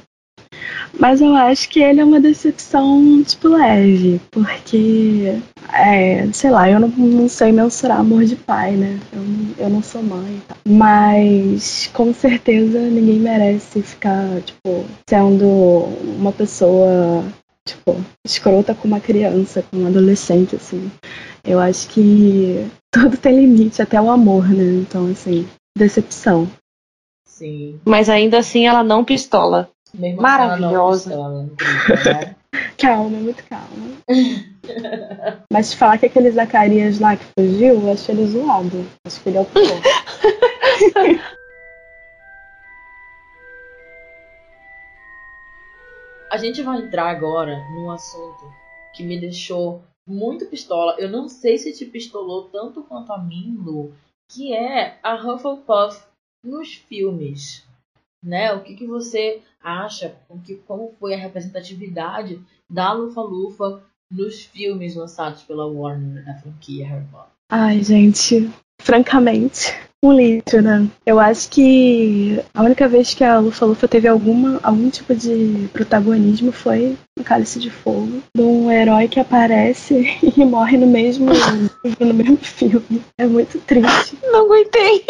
Mas eu acho que ele é uma decepção, tipo, leve. Porque. É, sei lá, eu não, não sei mensurar amor de pai, né? Eu, não- eu não sou mãe e tal. Mas com certeza ninguém merece ficar, tipo, sendo uma pessoa, tipo, escrota com uma criança, com um adolescente, assim. Eu acho que tudo tem limite, até o amor, né? Então, assim, decepção. Sim. Mas ainda assim ela não pistola. Não Maravilhosa. pistola, incrível, né? Calma, muito calma. Mas te falar que aquele Zacarias lá que fugiu, eu acho ele zoado. Acho que ele é o pior. A gente vai entrar agora num assunto que me deixou muito pistola. Eu não sei se te pistolou tanto quanto a mim, Lu, que é a Hufflepuff nos filmes. Né? O que, que você acha? O que, como foi a representatividade da Lufa-Lufa nos filmes lançados pela Warner da franquia Harry Potter? Ai, gente, francamente, um lixo, né? Eu acho que a única vez que a Lufa Lufa teve alguma, algum tipo de protagonismo foi no Cálice de Fogo, de um herói que aparece e morre no mesmo, no mesmo filme. É muito triste. Não aguentei.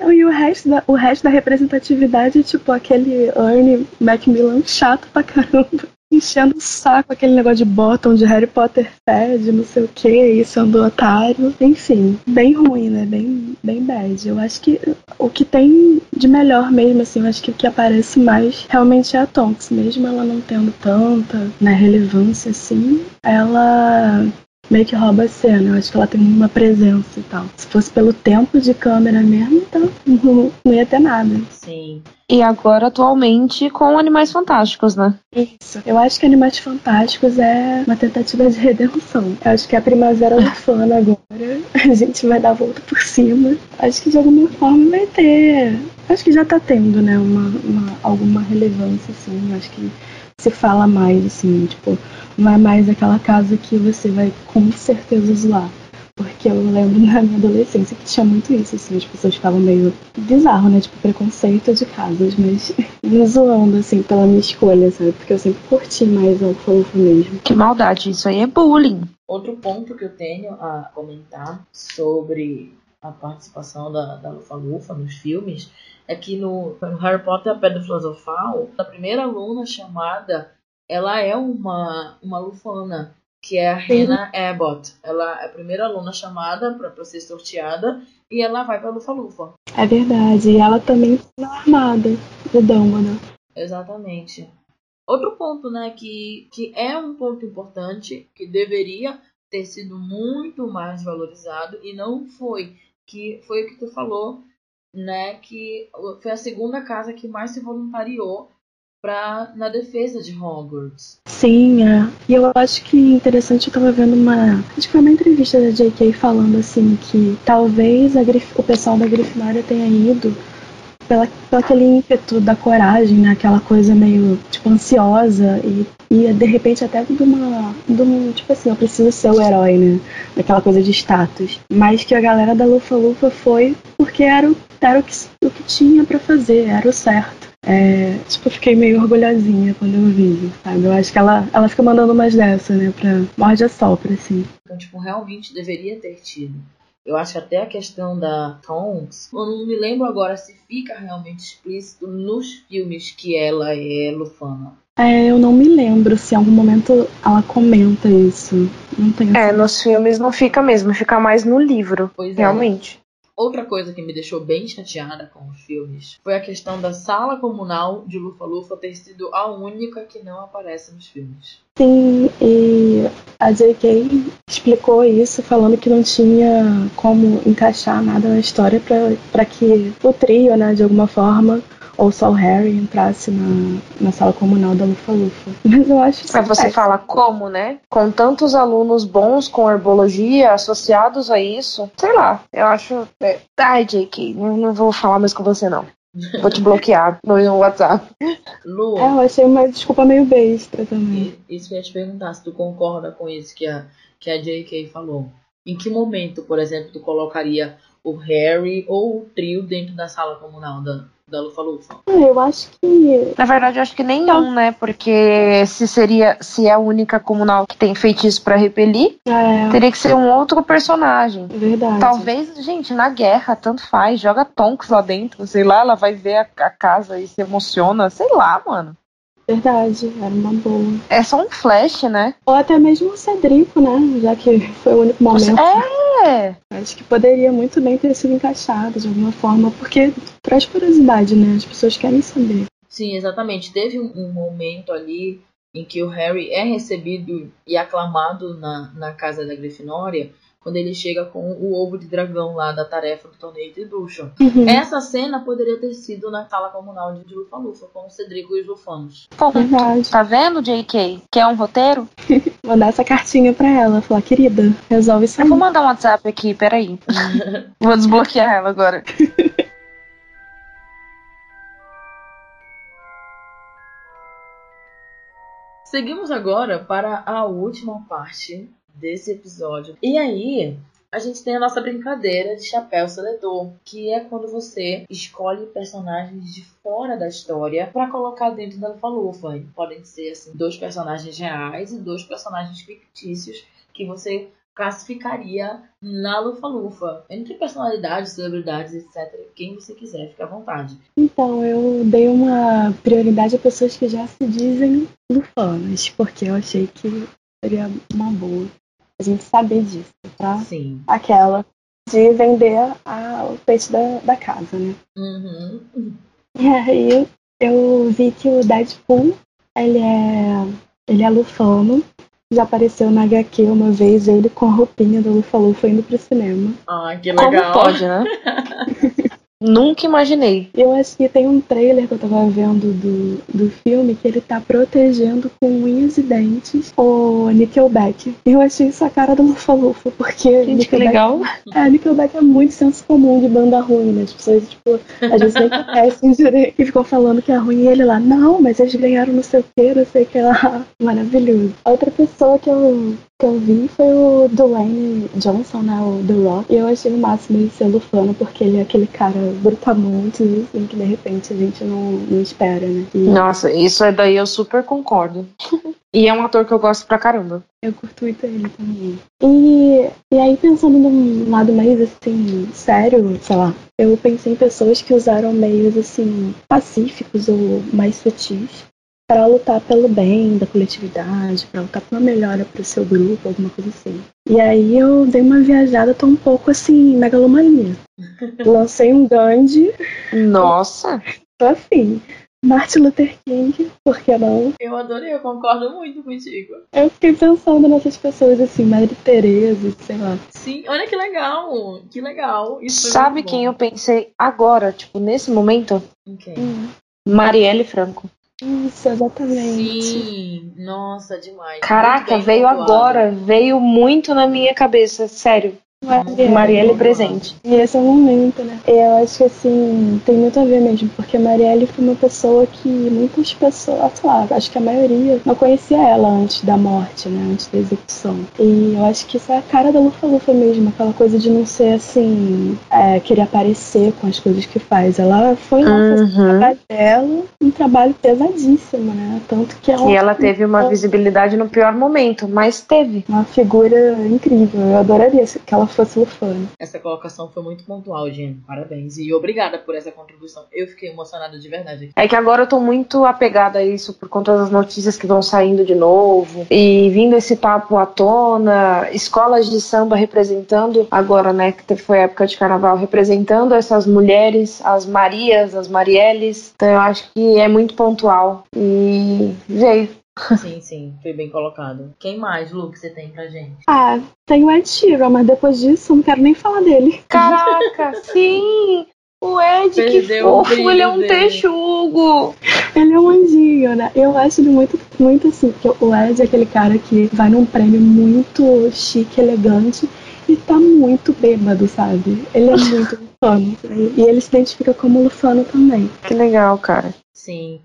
Não, E o resto, da, o resto da representatividade é tipo aquele Ernie Macmillan chato pra caramba. Enchendo o saco, aquele negócio de bottom de Harry Potter fed, não sei o que, isso andou otário. Enfim, bem ruim, né? Bem, bem bad. Eu acho que o que tem de melhor mesmo, assim, eu acho que o que aparece mais realmente é a Tonks. Mesmo ela não tendo tanta né, relevância assim, ela meio que rouba a cena. Eu acho que ela tem uma presença e tal. Se fosse pelo tempo de câmera mesmo, então não, não ia ter nada. Sim. E agora, atualmente, com Animais Fantásticos, né? Isso. Eu acho que Animais Fantásticos é uma tentativa de redenção. Eu acho que é a primavera do fã agora. A gente vai dar a volta por cima. Acho que de alguma forma vai ter. Acho que já tá tendo, né? Uma, uma- alguma relevância, assim. Acho que se fala mais, assim, tipo, não é mais aquela casa que você vai com certeza zoar. Porque eu lembro na minha adolescência que tinha muito isso, assim, as pessoas ficavam meio bizarro, né? Tipo, preconceito de casas, mas me zoando, assim, pela minha escolha, sabe? Porque eu sempre curti mais o fofo mesmo. Que maldade, isso aí é bullying. Outro ponto que eu tenho a comentar sobre a participação da, da Lufa Lufa nos filmes é que no, no Harry Potter e a Pedra Filosofal, a primeira aluna chamada, ela é uma, uma lufana que é a Rena Abbott. Ela é a primeira aluna chamada para ser sorteada e ela vai para Lufa-Lufa. É verdade, e ela também tá armada de Dumbledore. Exatamente. Outro ponto, né, que, que é um ponto importante, que deveria ter sido muito mais valorizado e não foi, que foi o que tu falou, né, que foi a segunda casa que mais se voluntariou pra, na defesa de Hogwarts. Sim, é. E eu acho que interessante, eu tava vendo uma. Acho que foi uma entrevista da J.K. falando assim que talvez Grif... o pessoal da Grifinória tenha ido pela, pelo aquele ímpeto da coragem, né? Aquela coisa meio, tipo, ansiosa e, e de repente até de uma, de tipo assim, eu preciso ser o herói, né? Daquela coisa de status. Mas que a galera da Lufa Lufa foi porque era, o, era o, que, o que tinha para fazer, era o certo. É, tipo, eu fiquei meio orgulhosinha quando eu vi, sabe? Eu acho que ela, ela fica mandando umas dessa, né? Pra morde a sopra, assim. Então, tipo, realmente deveria ter tido. Eu acho que até a questão da Tonks, eu não me lembro agora se fica realmente explícito nos filmes que ela é Lufana. É, eu não me lembro se em algum momento ela comenta isso. Não tenho É, nos filmes não fica mesmo, fica mais no livro. Pois é. realmente. Outra coisa que me deixou bem chateada com os filmes foi a questão da sala comunal de Lufa Lufa ter sido a única que não aparece nos filmes. Sim, e a J.K. explicou isso falando que não tinha como encaixar nada na história para que o trio, né, de alguma forma, ou só o Harry entrasse na, na sala comunal da Lufa Lufa. Mas eu acho que. Mas você fala como, né? Com tantos alunos bons com herbologia associados a isso, sei lá, eu acho. É... Ai, JK, não, não vou falar mais com você, não. Vou te bloquear no WhatsApp. Lu, É, eu achei uma desculpa meio besta também. e- isso que eu ia te perguntar, se tu concorda com isso que a, que a J.K. falou. Em que momento, por exemplo, tu colocaria o Harry ou o trio dentro da sala comunal da, da? Ah, eu acho que. Na verdade, eu acho que nenhum, né? Porque se seria, se é a única comunal que tem feitiço pra repelir, É, teria que ser um outro personagem. é verdade. Talvez, gente, na guerra, tanto faz, joga Tonks lá dentro, sei lá, ela vai ver a, a casa e se emociona, sei lá, mano. Verdade, era uma boa. É só um flash, né? Ou até mesmo o Cedrico, né? Já que foi o único momento. É, Acho que poderia muito bem ter sido encaixado de alguma forma, porque traz curiosidade, né? As pessoas querem saber. Sim, exatamente. Teve um momento ali em que o Harry é recebido e aclamado na, na casa da Grifinória quando ele chega com o ovo de dragão lá da tarefa do torneio de bruxa. Uhum. Essa cena poderia ter sido na sala comunal de Lufa-Lufa, com o Cedrico e os Lufanos. Verdade. Tá vendo, JK? Quer um roteiro? Mandar essa cartinha pra ela, falar, querida, resolve isso Eu aí. vou mandar um WhatsApp aqui, peraí. vou desbloquear ela agora. Seguimos agora para a última parte desse episódio. E aí, a gente tem a nossa brincadeira de chapéu seletor, que é quando você escolhe personagens de fora da história para colocar dentro da Lufa-Lufa. Podem ser assim, dois personagens reais e dois personagens fictícios que você classificaria na Lufa-Lufa. Entre personalidades, celebridades, etc. Quem você quiser, fica à vontade. Então, eu dei uma prioridade a pessoas que já se dizem lufanas, porque eu achei que seria uma boa a gente saber disso, tá? Sim. Aquela de vender a, o peixe da, da casa, né? Uhum. E aí eu vi que o Deadpool, ele é, ele é lufano. Já apareceu na HQ uma vez ele com a roupinha do Lufa Lufa indo pro cinema. Ah, que Como legal. pode, né? Nunca imaginei. Eu acho que tem um trailer que eu tava vendo do, do filme que ele tá protegendo com unhas e dentes o Nickelback. E eu achei isso a cara do Lufa-Lufa, porque. Gente, que legal. É, Nickelback é muito senso comum de banda ruim, né? As pessoas, tipo, às vezes nem conhecem direito e ficam falando que é ruim e ele lá, não, mas eles ganharam não sei o que, não sei o que lá. Maravilhoso. A outra pessoa que eu, que eu vi foi o Dwayne Johnson, né? O The Rock. E eu achei o máximo ele ser lufano, porque ele é aquele cara brutamontes, assim, que de repente a gente não, não espera, né? E Nossa, isso é daí eu super concordo. e é um ator que eu gosto pra caramba. eu curto muito ele também. E, e aí, pensando num lado mais, assim, sério, sei lá, eu pensei em pessoas que usaram meios, assim, pacíficos ou mais sutis para lutar pelo bem da coletividade, para lutar pela melhora pro seu grupo, alguma coisa assim. E aí eu dei uma viajada, tô um pouco assim, megalomania. Lancei um Gandhi, Nossa! tô assim. Martin Luther King, por que não? Eu adorei, eu concordo muito contigo. Eu fiquei pensando nessas pessoas assim, Madre Teresa, sei lá. Sim, olha que legal. Que legal. Sabe quem bom. eu pensei agora, tipo, nesse momento? Ok. Marielle Franco. Isso, exatamente. Sim, nossa, demais. Caraca, veio agora, veio muito na minha cabeça, sério. Marielle presente. E esse é o momento, né? Eu acho que assim, tem muito a ver mesmo, porque a Marielle foi uma pessoa que muitas pessoas, sei lá, acho que a maioria não conhecia ela antes da morte, né? Antes da execução. E eu acho que isso é a cara da Lufa Lufa mesmo, aquela coisa de não ser assim, é, querer aparecer com as coisas que faz. Ela foi lá fazer o Uhum. trabalho dela, um trabalho pesadíssimo, né? Tanto que ela, E ela teve uma visibilidade no pior momento, mas teve. uma figura incrível. Eu adoraria que ela fosse Lufana. Essa colocação foi muito pontual, Jen. Parabéns. E obrigada por essa contribuição. Eu fiquei emocionada de verdade. É que agora eu tô muito apegada a isso por conta das notícias que vão saindo de novo. E vindo esse papo à tona, escolas de samba representando, agora, né, que foi a época de carnaval, representando essas mulheres, as Marias, as Marielles. Então eu acho que é muito pontual. E veio. Sim, sim, foi bem colocado. Quem mais, Lu, que você tem pra gente? Ah, tem o Ed Sheeran, mas depois disso eu não quero nem falar dele. Caraca, sim! O Ed, que Perdeu o fofo, ele é um dele. texugo. Ele é um anjinho, né? Eu acho ele muito, muito assim, porque o Ed é aquele cara que vai num prêmio muito chique, elegante e tá muito bêbado, sabe? Ele é muito lufano. E ele se identifica como lufano também. Que legal, cara. Sim.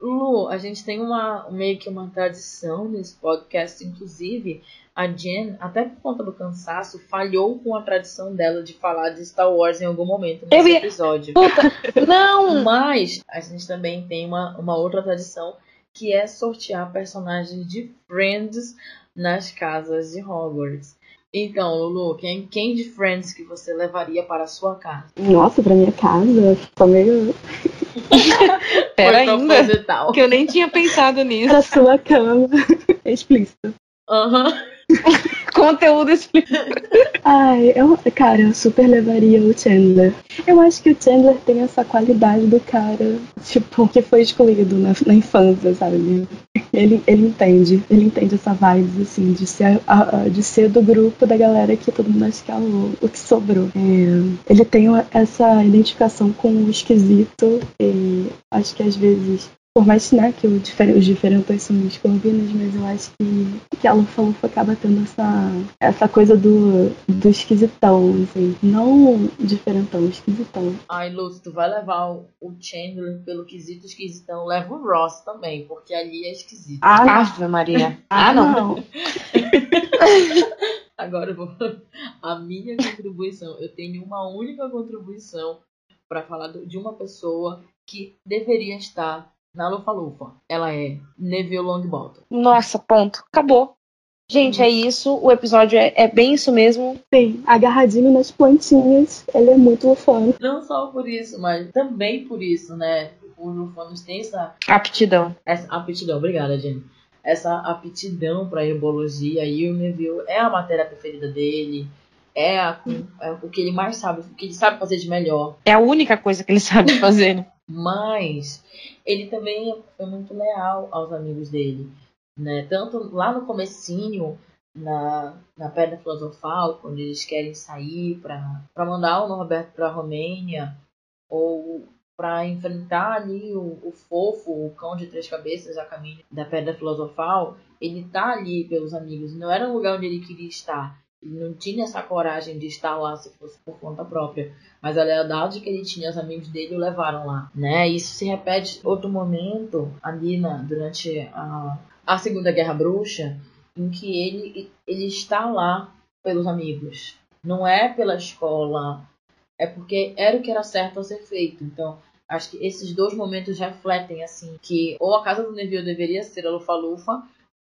Lu, a gente tem uma meio que uma tradição nesse podcast, inclusive a Jen, até por conta do cansaço, falhou com a tradição dela de falar de Star Wars em algum momento nesse ia- episódio. Não! Mas a gente também tem uma, uma outra tradição que é sortear personagens de Friends nas casas de Hogwarts. Então, Lulu, quem, quem de Friends que você levaria para a sua casa? Nossa, pra minha casa, ficou meio Pera Foi ainda. proposital. Que eu nem tinha pensado nisso. pra sua cama. É explícito. Aham. Conteúdo explícito. Ai, eu, cara, eu super levaria o Chandler. Eu acho que o Chandler tem essa qualidade do cara, tipo, que foi excluído na, na infância, sabe? Ele, ele entende, ele entende essa vibe, assim, de ser, a- a- de ser do grupo da galera que todo mundo que é o, que sobrou. É, ele tem essa identificação com o esquisito e acho que às vezes por mais né, que os diferentões são escorpinos, mas eu acho que, que a Lufa Lufa acaba tendo essa, essa coisa do, do esquisitão, assim. Não diferentão, esquisitão. Ai, Lu, se tu vai levar o, o Chandler pelo quesito esquisitão, leva o Ross também, porque ali é esquisito. Ah, Ave Maria. Ah, não. Agora eu vou. A minha contribuição. Eu tenho uma única contribuição para falar de uma pessoa que deveria estar na Lufa Lufa. Ela é Neville Longbottom. Nossa, ponto. Acabou. Gente, é isso. O episódio é, é bem isso mesmo. Sim, agarradinho nas plantinhas, ele é muito lufano. Não só por isso, mas também por isso, né? Os lufanos têm essa Aptidão. Essa aptidão, obrigada, Jenny. Essa aptidão para herbologia e o Neville é a matéria preferida dele, é, a- é o que ele mais sabe, o que ele sabe fazer de melhor. É a única coisa que ele sabe fazer. né? Mas ele também foi muito leal aos amigos dele, né? Tanto lá no comecinho, na, na Pedra Filosofal, quando eles querem sair para mandar o Norberto para a Romênia, ou para enfrentar ali o, o, fofo, o cão de três cabeças a caminho da Pedra Filosofal, ele tá ali pelos amigos. Não era um lugar onde ele queria estar. Não tinha essa coragem de estar lá se fosse por conta própria. Mas a lealdade que ele tinha aos amigos dele o levaram lá, né? Isso se repete outro momento ali na, durante a, a Segunda Guerra Bruxa, em que ele, ele está lá pelos amigos. Não é pela escola, é porque era o que era certo a ser feito. Então, acho que esses dois momentos refletem assim que ou a casa do Neville deveria ser a Lufa-Lufa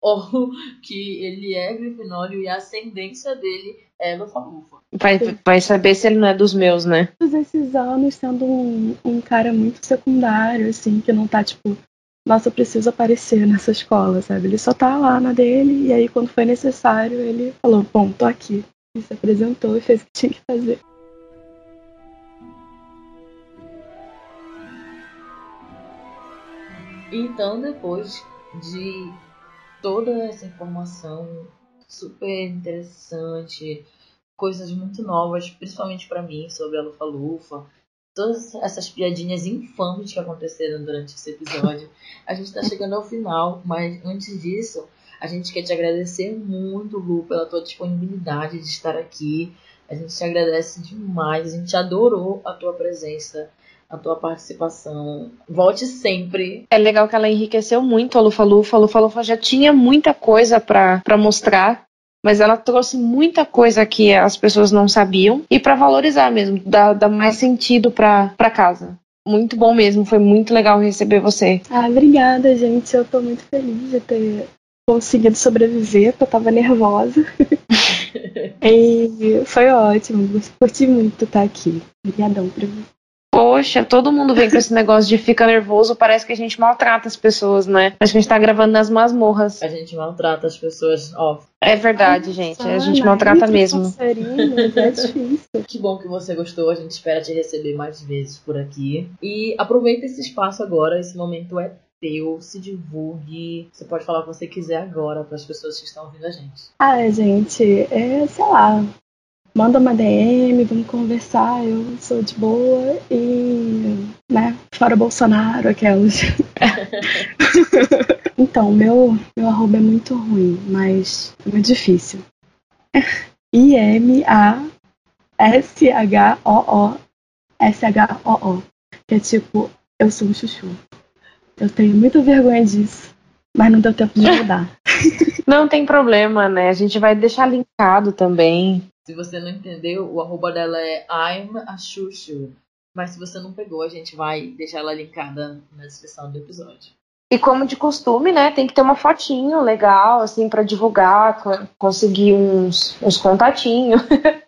ou que ele é Grifinório e a ascendência dele é Lufa-Lufa. Vai, vai saber se ele não é dos meus, né? Todos esses anos sendo um, um cara muito secundário, assim, que não tá, tipo, nossa, eu preciso aparecer nessa escola, sabe? Ele só tá lá na dele, e aí quando foi necessário, ele falou, bom, tô aqui. E se apresentou e fez o que tinha que fazer. Então, depois de toda essa informação super interessante, coisas muito novas, principalmente para mim, sobre a Lufa-Lufa, todas essas piadinhas infames que aconteceram durante esse episódio. A gente está chegando ao final, mas antes disso, a gente quer te agradecer muito, Lu, pela tua disponibilidade de estar aqui. A gente te agradece demais, a gente adorou a tua presença a tua participação. Volte sempre. É legal que ela enriqueceu muito a Lufa Lufa. A Lufa Lufa já tinha muita coisa para mostrar. Mas ela trouxe muita coisa que as pessoas não sabiam e para valorizar mesmo, dar, dar mais sentido para casa. Muito bom mesmo, foi muito legal receber você. Ah, obrigada, gente. Eu tô muito feliz de ter conseguido sobreviver, porque eu tava nervosa. e foi ótimo, curti muito estar aqui. Obrigadão pra você. Poxa, todo mundo vem com esse negócio de fica nervoso, parece que a gente maltrata as pessoas, né? Acho que a gente tá gravando nas masmorras. A gente maltrata as pessoas, ó. É verdade, gente. A gente maltrata mesmo. É difícil. Que bom que você gostou. A gente espera te receber mais vezes por aqui. E aproveita esse espaço agora, esse momento é teu, se divulgue. Você pode falar o que você quiser agora para as pessoas que estão ouvindo a gente. Ah, gente, é, sei lá, manda uma DM, vamos conversar, eu sou de boa e, né, fora Bolsonaro, aquelas. então, meu, meu arroba é muito ruim, mas é muito difícil. I-M-A-S-H-O-O-S-H-O-O. Que é tipo, eu sou um chuchu. Eu tenho muita vergonha disso, mas não deu tempo de mudar. Não tem problema, né? A gente vai deixar linkado também. Se você não entendeu, o arroba dela é I'm a Xuxu. Mas se você não pegou, a gente vai deixar ela linkada na descrição do episódio. E como de costume, né, tem que ter uma fotinho legal, assim, para divulgar, conseguir uns, uns contatinhos.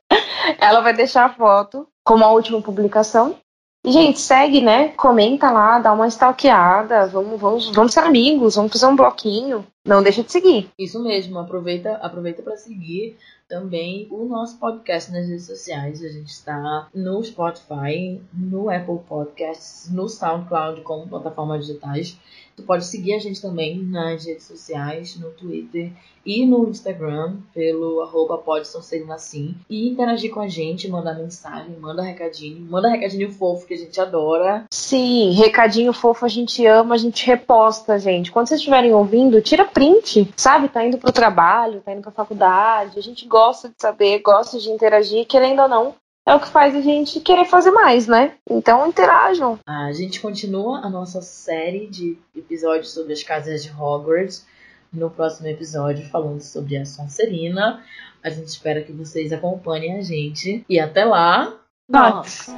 ela vai deixar a foto como a última publicação. Gente, segue, né? Comenta lá, dá uma stalkeada. Vamos, vamos, vamos ser amigos, vamos fazer um bloquinho. Não deixa de seguir. Isso mesmo, aproveita, aproveita para seguir também o nosso podcast nas redes sociais. A gente está no Spotify, no Apple Podcasts, no SoundCloud como plataformas digitais. Tu pode seguir a gente também nas redes sociais, no Twitter e no Instagram, pelo arroba assim, e interagir com a gente, mandar mensagem, manda recadinho, manda recadinho fofo que a gente adora. Sim, recadinho fofo a gente ama, a gente reposta, gente. Quando vocês estiverem ouvindo, tira print, sabe? Tá indo pro trabalho, tá indo pra faculdade, a gente gosta de saber, gosta de interagir, querendo ou não, é o que faz a gente querer fazer mais, né? Então interajam. A gente continua a nossa série de episódios sobre as casas de Hogwarts no próximo episódio falando sobre a Sonserina. A gente espera que vocês acompanhem a gente. E até lá. Nossa.